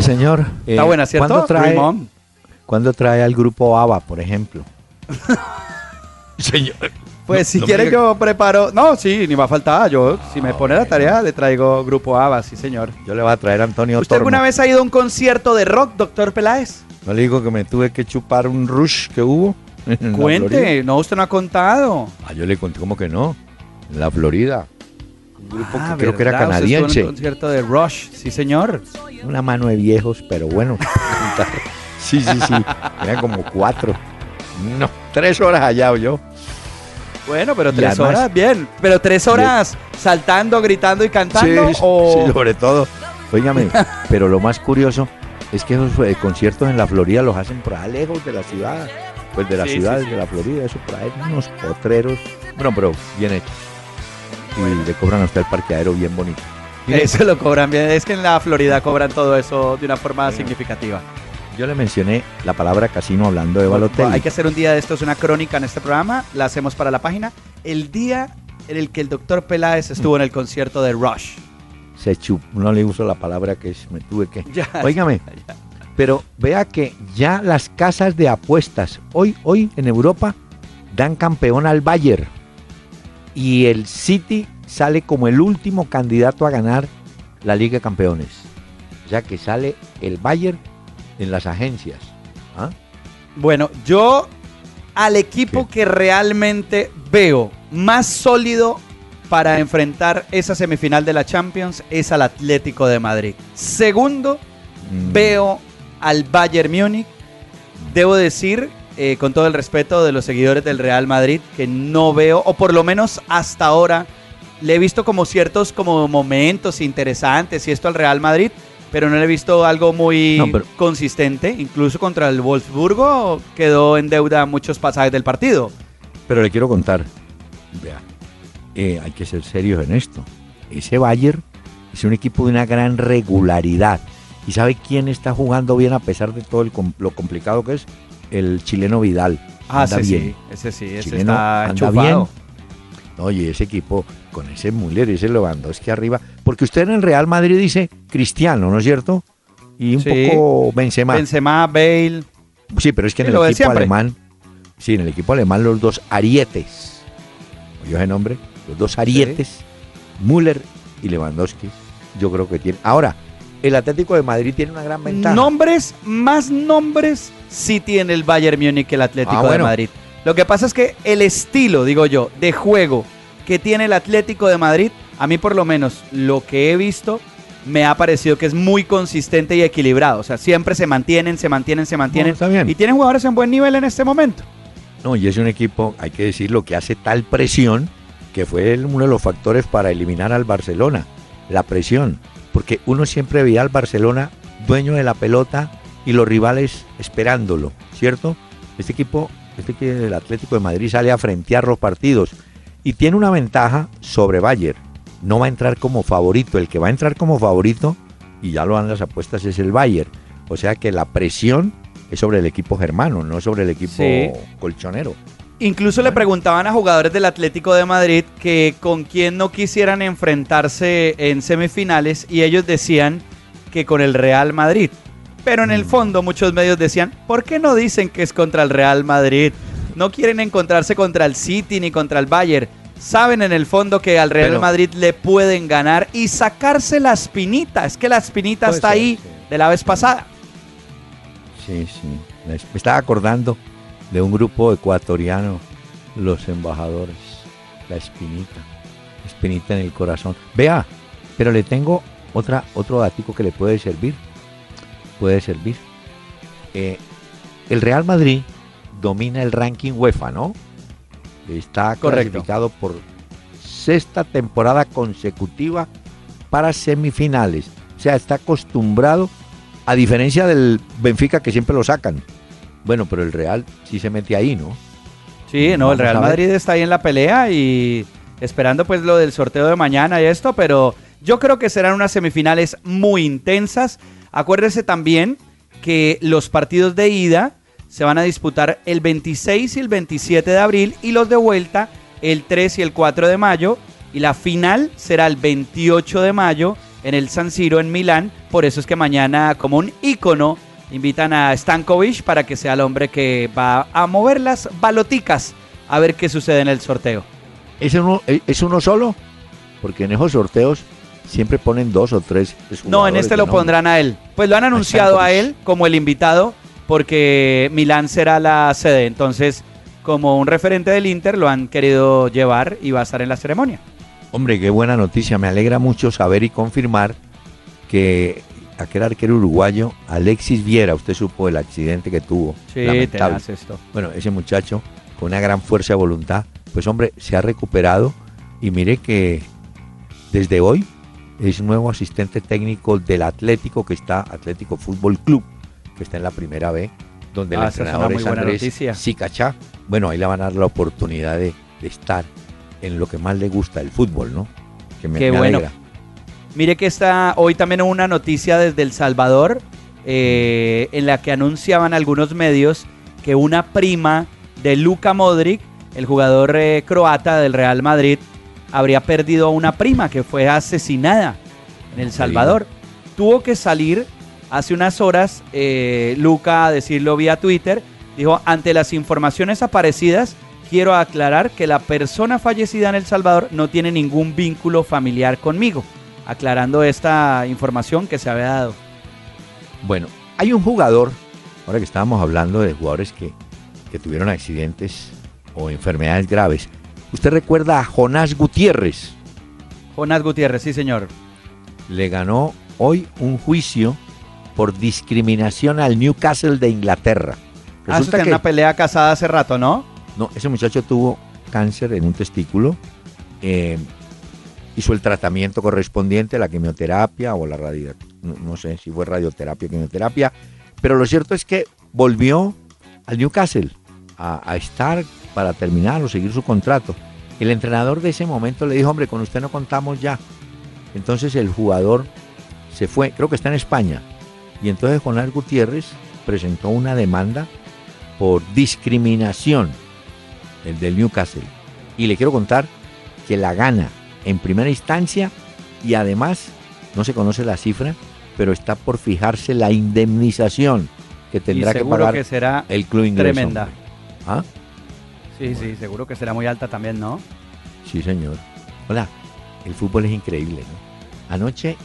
Señor. eh, Está buena, ¿cierto? ¿Cuándo trae. ¿cuándo trae al grupo ABBA, por ejemplo? señor. Pues no- si no quiere diga- yo preparo... No, sí, ni va a faltar. Yo, si me Ah, pone la tarea, le traigo Grupo ABBA, sí señor. Yo le voy a traer a Antonio ¿Usted alguna vez ha ido a un concierto de rock, doctor Peláez? No le digo que me tuve que chupar un rush que hubo. Cuente, no, usted no ha contado. Ah, yo le conté como que no. En la Florida. Grupo Ah, que creo que era canadiense. un concierto de Rush, sí señor. Una mano de viejos, pero bueno. sí, sí, sí. Eran como cuatro. No, tres horas allá yo. Bueno, pero tres además- horas, bien. Pero tres horas saltando, gritando y cantando. Sí, o... sí, sobre todo. Óigame, pero lo más curioso es que esos eh, conciertos en la Florida los hacen por allá lejos de la ciudad. Pues de Sí, sí, sí. de la Florida, eso por ahí, unos potreros. Bueno, pero bien hechos. Y le cobran a usted el parqueadero bien bonito. Eso lo cobran bien. Es que en la Florida cobran todo eso de una forma significativa. yo le mencioné la palabra casino hablando de Balotelli. Hay que hacer un día de estos, una crónica en este programa. La hacemos para la página. El día en el que el doctor Peláez estuvo en el concierto de Rush. Se chup, no le uso la palabra que es, me tuve que. Ya. Óigame, pero vea que ya las casas de apuestas hoy, hoy en Europa dan campeón al Bayern y el City sale como el último candidato a ganar la Liga de Campeones. O sea que sale el Bayern en las agencias. ¿Ah? Bueno, yo al equipo ¿Qué? que realmente veo más sólido para enfrentar esa semifinal de la Champions es al Atlético de Madrid. Segundo, Mm, veo al Bayern Múnich. Debo decir, eh, con todo el respeto de los seguidores del Real Madrid, que no veo, o por lo menos hasta ahora, le he visto como ciertos como momentos interesantes y esto al Real Madrid, pero no le he visto algo muy No, pero- consistente. Incluso contra el Wolfsburgo quedó en deuda muchos pasajes del partido. Pero le quiero contar, vea, eh, hay que ser serios en esto. Ese Bayern es un equipo de una gran regularidad. ¿Y sabe quién está jugando bien a pesar de todo el lo complicado que es? El chileno Vidal. Ah, Anda sí, bien. sí, ese sí, ese Chileno está anda enchufado. bien. Oye, ese equipo con ese Müller y ese Lewandowski arriba. Porque usted en el Real Madrid dice Cristiano, ¿no es cierto? Y un Sí. poco Benzema. Benzema, Bale, Sí, pero es que en el equipo siempre. alemán, sí, en el equipo alemán los dos arietes, ¿oyó ese nombre? Los dos arietes, Müller y Lewandowski, yo creo que tiene. Ahora, el Atlético de Madrid tiene una gran ventaja. Nombres, más nombres, sí tiene el Bayern Múnich el Atlético Ah, de. Madrid. Lo que pasa es que el estilo, digo yo, de juego que tiene el Atlético de Madrid, a mí por lo menos lo que he visto, me ha parecido que es muy consistente y equilibrado. O sea, siempre se mantienen, se mantienen, se mantienen. No. Y tienen jugadores en buen nivel en este momento. No, y es un equipo, hay que decirlo, que hace tal presión que fue uno de los factores para eliminar al Barcelona. La presión. Porque uno siempre veía al Barcelona dueño de la pelota y los rivales esperándolo, ¿cierto? Este equipo, este equipo del Atlético de Madrid sale a frentear los partidos y tiene una ventaja sobre Bayern. No va a entrar como favorito. El que va a entrar como favorito, y ya lo dan las apuestas, es el Bayern. O sea que la presión es sobre el equipo germano, no sobre el equipo Sí. colchonero. Incluso le preguntaban a jugadores del Atlético de Madrid que con quién no quisieran enfrentarse en semifinales y ellos decían que con el Real Madrid. Pero en el fondo muchos medios decían, ¿por qué no dicen que es contra el Real Madrid? No quieren encontrarse contra el City ni contra el Bayern. Saben en el fondo que al Real Pero- Madrid le pueden ganar y sacarse la espinita. Es que la espinita está ser, ahí sí. de la vez pasada. Sí, sí. Me estaba acordando de un grupo ecuatoriano, los embajadores, la espinita, espinita en el corazón. Vea, pero le tengo otra, otro datico que le puede servir. Puede servir. Eh, el Real Madrid domina el ranking UEFA, ¿no? Está Correcto. clasificado por sexta temporada consecutiva para semifinales. O sea, está acostumbrado, a diferencia del Benfica que siempre lo sacan. Bueno, pero el Real sí se mete ahí, ¿no? Sí, no, Vamos el Real. Madrid está ahí en la pelea y esperando pues lo del sorteo de mañana y esto, pero yo creo que serán unas semifinales muy intensas. Acuérdese también que los partidos de ida se van a disputar el 26 y el 27 de abril y los de vuelta el 3 y el 4 de mayo y la final será el 28 de mayo en el San Siro en Milán. Por eso es que mañana como un ícono invitan a Stankovic para que sea el hombre que va a mover las baloticas a ver qué sucede en el sorteo. ¿Es uno, es uno solo? Porque en esos sorteos siempre ponen dos o tres. No, en este lo pondrán a él. Pues lo han anunciado a él como el invitado porque Milán será la sede. Entonces, como un referente del Inter, lo han querido llevar y va a estar en la ceremonia. Hombre, qué buena noticia. Me alegra mucho saber y confirmar que aquel arquero uruguayo, Alexis Viera, usted supo el accidente que tuvo. Sí, lamentable. tenaz esto. Bueno, ese muchacho con una gran fuerza de voluntad, pues hombre, se ha recuperado y mire que desde hoy es nuevo asistente técnico del Atlético que está, Atlético Fútbol Club, que está en la primera B, donde el Ah, una entrenador es Andrés. Sicachá. Bueno, ahí le van a dar la oportunidad de, de estar en lo que más le gusta, el fútbol, ¿no? Que me, Qué me bueno. alegra. Mire que está hoy también hubo una noticia desde El Salvador eh, en la que anunciaban algunos medios que una prima de Luka Modric, el jugador eh, croata del Real Madrid, habría perdido a una prima que fue asesinada en El Salvador. Tuvo que salir hace unas horas eh, Luca a decirlo vía Twitter. Dijo, ante las informaciones aparecidas, quiero aclarar que la persona fallecida en El Salvador no tiene ningún vínculo familiar conmigo. Aclarando esta información que se había dado. Bueno, hay un jugador, ahora que estábamos hablando de jugadores que, que tuvieron accidentes o enfermedades graves. ¿Usted recuerda a Jonás Gutiérrez? Jonás Gutiérrez, sí señor. Le ganó hoy un juicio por discriminación al Newcastle de Inglaterra. Ah, eso está en una pelea casada hace rato, ¿no? No, ese muchacho tuvo cáncer en un testículo. eh, hizo el tratamiento correspondiente, la quimioterapia o la radio, no, no sé si fue radioterapia o quimioterapia, pero lo cierto es que volvió al Newcastle a, a estar para terminar o seguir su contrato. El entrenador de ese momento le dijo, hombre, con usted no contamos ya. Entonces el jugador se fue, creo que está en España. Y entonces Jonás Gutiérrez presentó una demanda por discriminación, el del Newcastle. Y le quiero contar que la gana en primera instancia y además, no se conoce la cifra, pero está por fijarse la indemnización que tendrá y que pagar que será el club inglés. tremenda. ¿Ah? Sí, sí, seguro que será muy alta también, ¿no? Sí, señor. Hola, el fútbol es increíble, ¿no? Anoche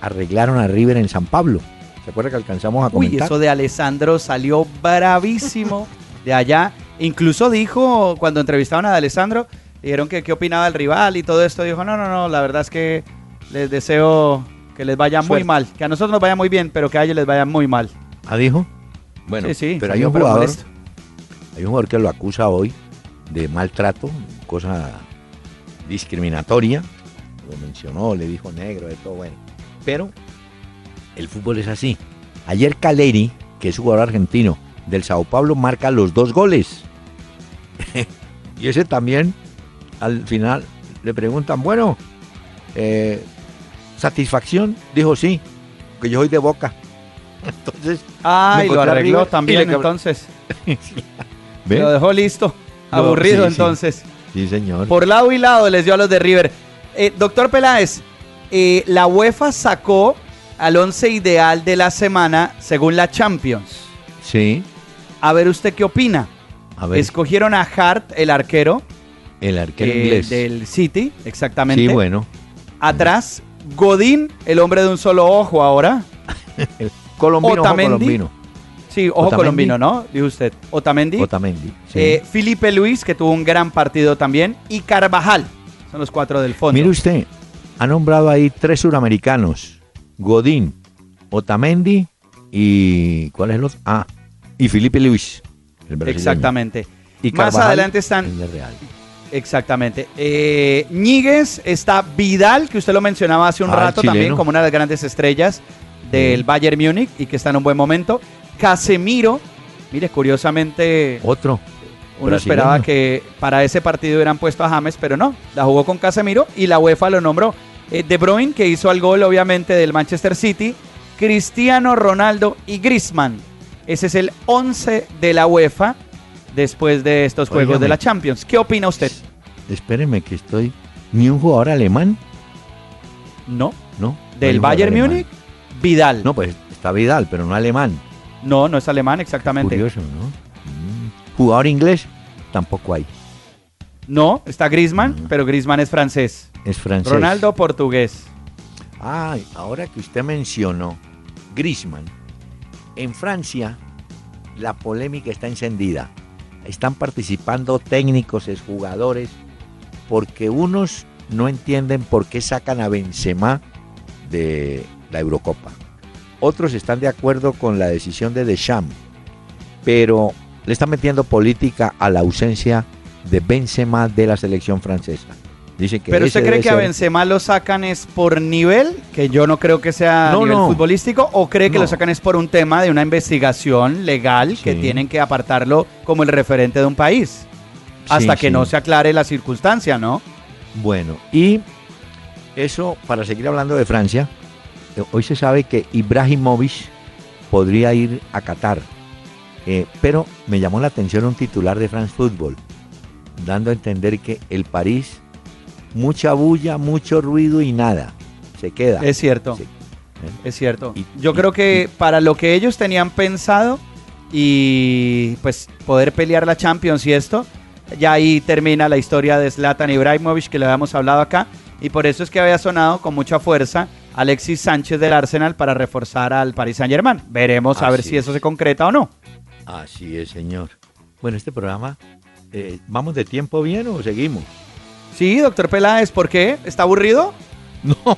arreglaron a River en San Pablo. ¿Se acuerda que alcanzamos a Uy, comentar? eso de Alessandro salió bravísimo de allá. Incluso dijo, cuando entrevistaban a Alessandro, dijeron que qué opinaba del rival y todo esto. Dijo, no, no, no, la verdad es que les deseo que les vaya muy mal. Que a nosotros nos vaya muy bien, pero que a ellos les vaya muy mal. ¿Ah, dijo? Bueno, sí, sí. pero hay un jugador, hay un jugador que lo acusa hoy de maltrato, cosa discriminatoria. Lo mencionó, le dijo negro, de todo bueno. Pero el fútbol es así. Ayer Caleri, que es jugador argentino del Sao Paulo, marca los dos goles. y ese también, al final, le preguntan, bueno, eh, ¿satisfacción? Dijo sí, que yo soy de boca. Entonces, Ah, y lo arregló también entonces. Lo dejó listo. Aburrido sí, entonces. Sí, señor. Por lado y lado les dio a los de River. Eh, doctor Peláez, eh, la UEFA sacó al once ideal de la semana según la Champions. Sí, A ver usted qué opina. a ver, Escogieron a Hart, el arquero el arquero eh, inglés. del City, exactamente. Sí, bueno. Atrás, Godín, el hombre de un solo ojo ahora. Colombino, ojo Otamendi. colombino. Sí, ojo Otamendi. colombino, ¿no? Dijo usted. Otamendi. Otamendi. sí. Eh, Felipe Luis, que tuvo un gran partido también. Y Carvajal. Son los cuatro del fondo. Mire usted, ha nombrado ahí tres suramericanos. Godín, Otamendi y... ¿Cuál es el otro? Ah, y Felipe Luis. el brasileño. Exactamente. Y Más Carvajal, adelante están- el Real. Exactamente. Eh, Ñíguez, está Vidal, que usted lo mencionaba hace un Ah, rato también como una de las grandes estrellas del. Bayern Múnich y que está en un buen momento. Casemiro, mire, curiosamente Otro. uno esperaba que para ese partido hubieran puesto a James, pero no, la jugó con Casemiro y la UEFA lo nombró. Eh, de Bruyne, que hizo el gol obviamente del Manchester City, Cristiano Ronaldo y Griezmann. Ese es el 11 de la UEFA después de estos juegos de la Champions. ¿Qué opina usted? Espéreme que estoy... ¿Ni un jugador alemán? No. No. Del Bayern. Múnich, Vidal. No, pues está Vidal, pero no alemán. No, no es alemán exactamente. Curioso, ¿no? Mm. Jugador inglés, tampoco hay. No, está Griezmann, Mm. pero Griezmann es francés. Es francés. Ronaldo, portugués. Ay, ahora que usted mencionó Griezmann, en Francia la polémica está encendida. Están participando técnicos, jugadores, porque unos no entienden por qué sacan a Benzema de la Eurocopa. Otros están de acuerdo con la decisión de Deschamps, pero le están metiendo política a la ausencia de Benzema de la selección francesa. Dicen que ¿Pero usted cree que a Benzema lo sacan es por nivel? Que yo no creo que sea No, nivel no. futbolístico. ¿O cree que No. lo sacan es por un tema de una investigación legal que tienen que apartarlo como el referente de un país? Hasta Sí, que sí. no se aclare la circunstancia, ¿no? Bueno, y eso, para seguir hablando de Francia, hoy se sabe que Ibrahimovic podría ir a Qatar, Eh, pero me llamó la atención un titular de France Football, dando a entender que el París, mucha bulla, mucho ruido y nada, se queda. Es cierto. Sí. Es cierto. Y- Yo y- creo que para lo que ellos tenían pensado y pues poder pelear la Champions y esto, ya ahí termina la historia de Zlatan Ibrahimovic que le habíamos hablado acá y por eso es que había sonado con mucha fuerza Alexis Sánchez del Arsenal para reforzar al Paris Saint-Germain. Veremos a ver si eso es. se concreta o no. Así es, señor. Bueno, este programa, eh, ¿vamos de tiempo bien o seguimos? Sí, doctor Peláez, ¿por qué? ¿Está aburrido?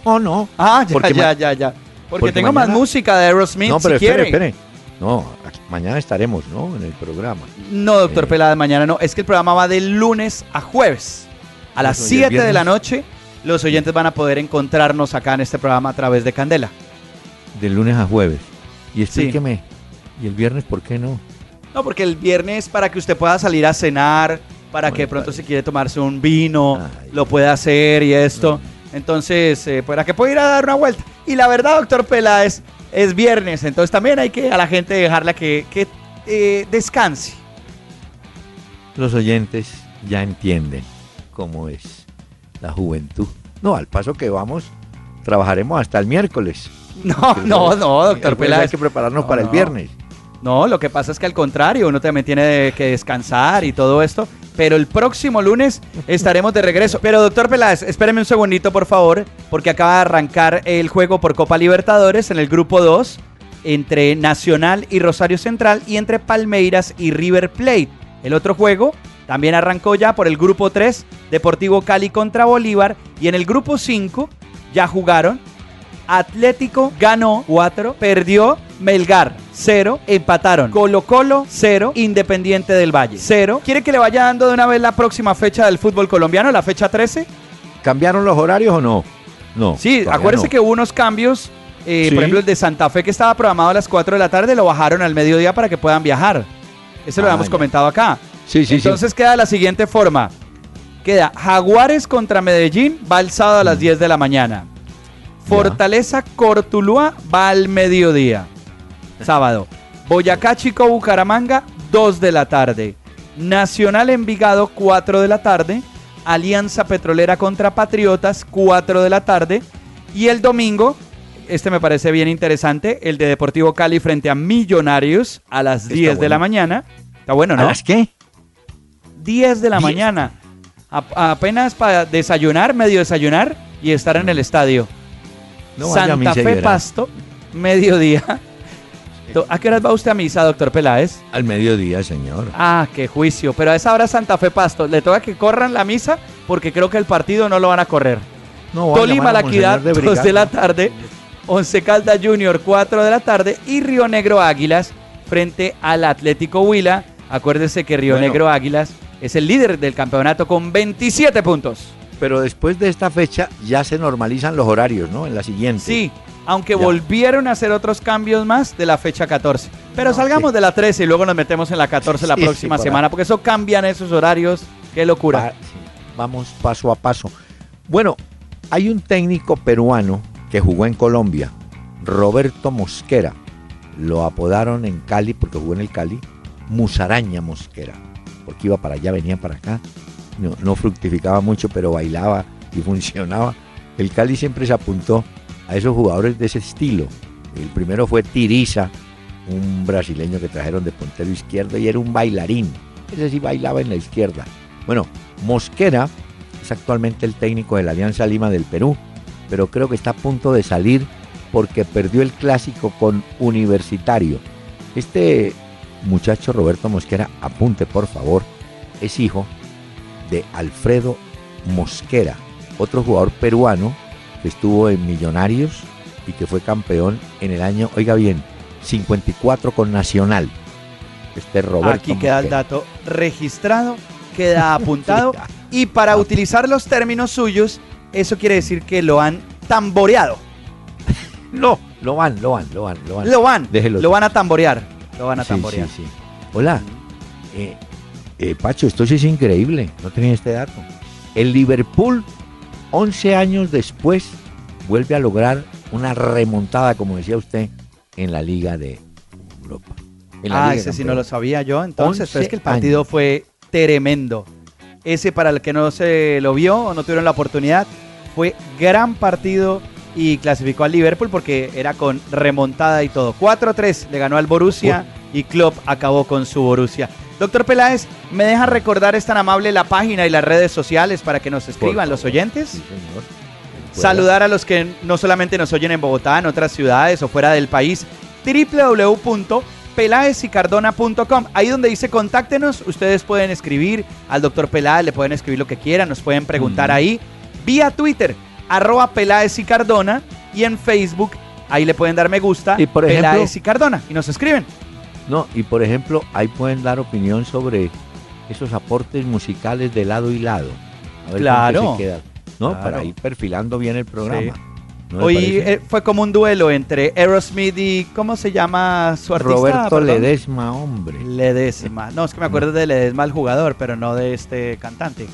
No, no. Ah, ya, Porque ya, ya, ya. Porque, porque tengo más música de Aerosmith no, si pero espere, quiere. espere. No, aquí- mañana estaremos, ¿no? En el programa. No, doctor Eh. Peláez, mañana no. Es que el programa va de lunes a jueves. A las Eso, y el 7 de la noche, los oyentes van a poder encontrarnos acá en este programa a través de Candela. De lunes a jueves. Y explíqueme. ¿Y el viernes por qué no? No, porque el viernes para que usted pueda salir a cenar, para Bueno, que de pronto padre. si quiere tomarse un vino, Ay. lo pueda hacer y esto. Entonces, eh, para que pueda ir a dar una vuelta. Y la verdad, doctor Peláez, es viernes, entonces también hay que a la gente dejarla que, que eh, descanse. Los oyentes ya entienden cómo es la juventud. No, al paso que vamos, trabajaremos hasta el miércoles. No, no, no, doctor El jueves Hay Peláez. que prepararnos No, para el viernes. No, lo que pasa es que al contrario, uno también tiene que descansar y todo esto. Pero el próximo lunes estaremos de regreso. Pero doctor Peláez, espéreme un segundito, por favor, porque acaba de arrancar el juego por Copa Libertadores en el grupo 2 entre Nacional y Rosario Central y entre Palmeiras y River Plate. El otro juego también arrancó ya por el grupo 3, Deportivo Cali contra Bolívar. Y en el grupo 5 ya jugaron. Atlético ganó 4, perdió Melgar 0, empataron Colo Colo 0, Independiente del Valle 0. ¿Quiere que le vaya dando de una vez la próxima fecha del fútbol colombiano, la fecha 13? ¿Cambiaron los horarios o no? No. Sí, no. que hubo unos cambios. eh, Sí. Por ejemplo, el de Santa Fe que estaba programado a las 4 de la tarde lo bajaron al mediodía para que puedan viajar. Eso lo Ah, habíamos ya. comentado acá. Sí, sí, Entonces queda de la siguiente forma. Queda Jaguares contra Medellín, va el sábado a las 10 de la mañana. Fortaleza Cortuluá va al mediodía. Sábado. Boyacá Chico Bucaramanga, 2 de la tarde. Nacional Envigado, 4 de la tarde. Alianza Petrolera contra Patriotas, 4 de la tarde. Y el domingo, este me parece bien interesante, el de Deportivo Cali frente a Millonarios a las Está 10 de la mañana. Está bueno, ¿A ¿no? las qué? 10 de la 10. mañana. A- apenas para desayunar, medio desayunar y estar en el estadio. No Santa Fe. Pasto, mediodía. ¿A qué horas va usted a misa, doctor Peláez? Al mediodía, señor. Ah, qué juicio. Pero a esa hora Santa Fe Pasto. Le toca que corran la misa porque creo que el partido no lo van a correr. No, Tolima, La Equidad, Monseñor 2 de la tarde. Once Caldas Junior, 4 de la tarde. Y Río Negro Águilas frente al Atlético Huila. Acuérdese que Río Bueno. Negro Águilas es el líder del campeonato con 27 puntos. Pero después de esta fecha ya se normalizan los horarios, ¿no? En la siguiente. Sí, aunque Ya. volvieron a hacer otros cambios más de la fecha 14. Pero No, salgamos sí. de la 13 y luego nos metemos en la 14 la Sí, próxima semana, porque eso cambian esos horarios. Qué locura. Vamos paso a paso. Bueno, hay un técnico peruano que jugó en Colombia, Roberto Mosquera. Lo apodaron en Cali, porque jugó en el Cali, Musaraña Mosquera. Porque iba para allá, venía para acá. No, no fructificaba mucho, pero bailaba y funcionaba. El Cali siempre se apuntó a esos jugadores de ese estilo. El primero fue Tiriza, un brasileño que trajeron de puntero izquierdo y era un bailarín. Ese sí bailaba en la izquierda. Bueno, Mosquera es actualmente el técnico de la Alianza Lima del Perú, pero creo que está a punto de salir porque perdió el clásico con Universitario. Este muchacho Roberto Mosquera, apunte por favor, es hijo de Alfredo Mosquera, otro jugador peruano que estuvo en Millonarios y que fue campeón en el año, oiga bien, 54 con Nacional. Este Roberto Aquí queda el dato registrado, queda apuntado. Y para utilizar los términos suyos, eso quiere decir que lo han tamboreado. No, lo van, lo van, lo van, lo van. Lo van, Déjelo. lo van a tamborear. Lo van a Sí, tamborear. sí, sí. Hola, eh, eh, Pacho, esto sí es increíble, no tenía este dato. El Liverpool, 11 años después, vuelve a lograr una remontada, como decía usted, en la Liga de Europa. En la Ah, Liga ese sí no lo sabía yo. Entonces, 11 pero es que el partido fue tremendo. Ese para el que no se lo vio o no tuvieron la oportunidad, fue gran partido y clasificó al Liverpool porque era con remontada y todo. 4-3 le ganó al Borussia y Klopp acabó con su Borussia. Doctor Peláez, ¿me deja recordar, es tan amable, la página y las redes sociales para que nos escriban los oyentes? Sí, señor. Saludar a los que no solamente nos oyen en Bogotá, en otras ciudades o fuera del país. www.pelaezicardona.com. Ahí donde dice contáctenos, ustedes pueden escribir al doctor Peláez, le pueden escribir lo que quieran, nos pueden preguntar Mm. ahí. Vía Twitter, arroba Peláez y Cardona. Y en Facebook, ahí le pueden dar me gusta, Y por ejemplo- Peláez y Cardona. Y nos escriben. No, y por ejemplo, ahí pueden dar opinión sobre esos aportes musicales de lado y lado. A ver Claro. se queda, ¿no? Claro. Para ir perfilando bien el programa. Sí. ¿No Hoy eh, fue como un duelo entre Aerosmith y, ¿cómo se llama su artista? Roberto Perdón. Ledesma, hombre. Ledesma. No, es que me acuerdo de Ledesma el jugador, pero no de este cantante.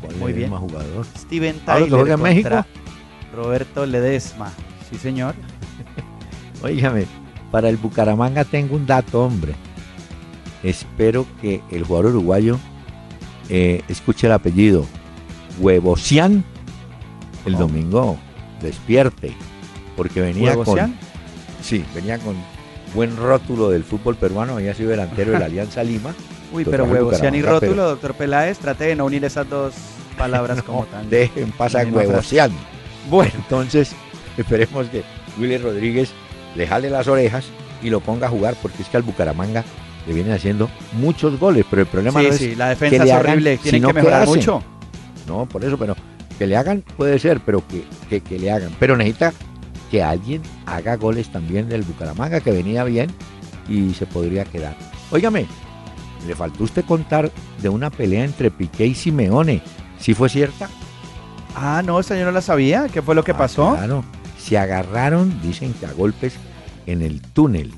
¿Cuál Muy bien. Ledesma jugador? Steven ¿Ahora que Tyler juega en México? Roberto Ledesma. Sí, señor. Óigame, para el Bucaramanga tengo un dato, hombre. Espero que el jugador uruguayo eh, escuche el apellido Huevosian el Oh. domingo despierte, porque venía con sí, venía con buen rótulo del fútbol peruano, había sido delantero de la Alianza Lima. Uy, pero Huevosian y Rótulo, doctor Peláez, trate de no unir esas dos palabras como No, tan. dejen pasar. Huevosian. Bueno, Entonces, esperemos que Willy Rodríguez le jale las orejas y lo ponga a jugar, porque es que al Bucaramanga le vienen haciendo muchos goles, pero el problema Sí, no es sí, la que defensa le es hagan, horrible. Tienen sino que mejorar mucho. No, por eso, pero que le hagan puede ser, pero que, que, que le hagan. Pero necesita que alguien haga goles también del Bucaramanga, que venía bien y se podría quedar. Óigame, le faltó usted contar de una pelea entre Piqué y Simeone. ¿Sí fue cierta? Ah, no, esta yo no la sabía. ¿Qué fue lo que Ah, pasó? Claro, se agarraron, dicen que a golpes en el túnel.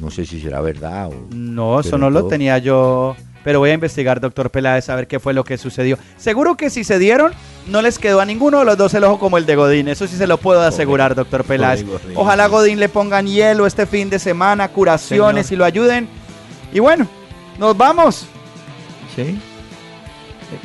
No sé si será verdad o... No, eso no lo tenía yo. Pero voy a investigar, doctor Peláez, a ver qué fue lo que sucedió. Seguro que si se dieron, no les quedó a ninguno de los dos el ojo como el de Godín. Eso sí se lo puedo asegurar, doctor Peláez. Ojalá Godín le pongan hielo este fin de semana, curaciones Señor. y lo ayuden. Y bueno, nos vamos. ¿Sí? Eh,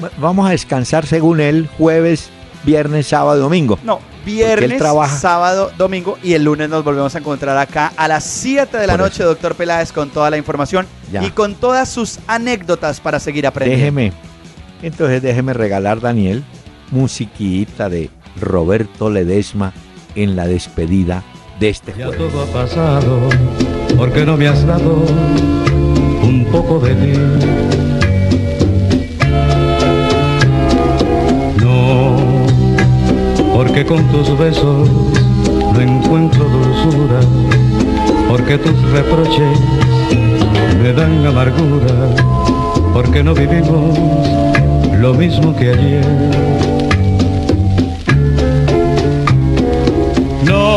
va- Vamos a descansar según él jueves, viernes, sábado, domingo. No, viernes, sábado, domingo y el lunes nos volvemos a encontrar acá a las 7 de la Por noche, doctor Peláez, con toda la información Ya. y con todas sus anécdotas para seguir aprendiendo. Déjeme, entonces déjeme regalar, Daniel, musiquita de Roberto Ledesma en la despedida de este Ya jueves. todo ha pasado, porque no me has dado un poco de ti. No, porque con tus besos no encuentro dulzura, porque tus reproches me dan amargura, porque no vivimos lo mismo que ayer. No,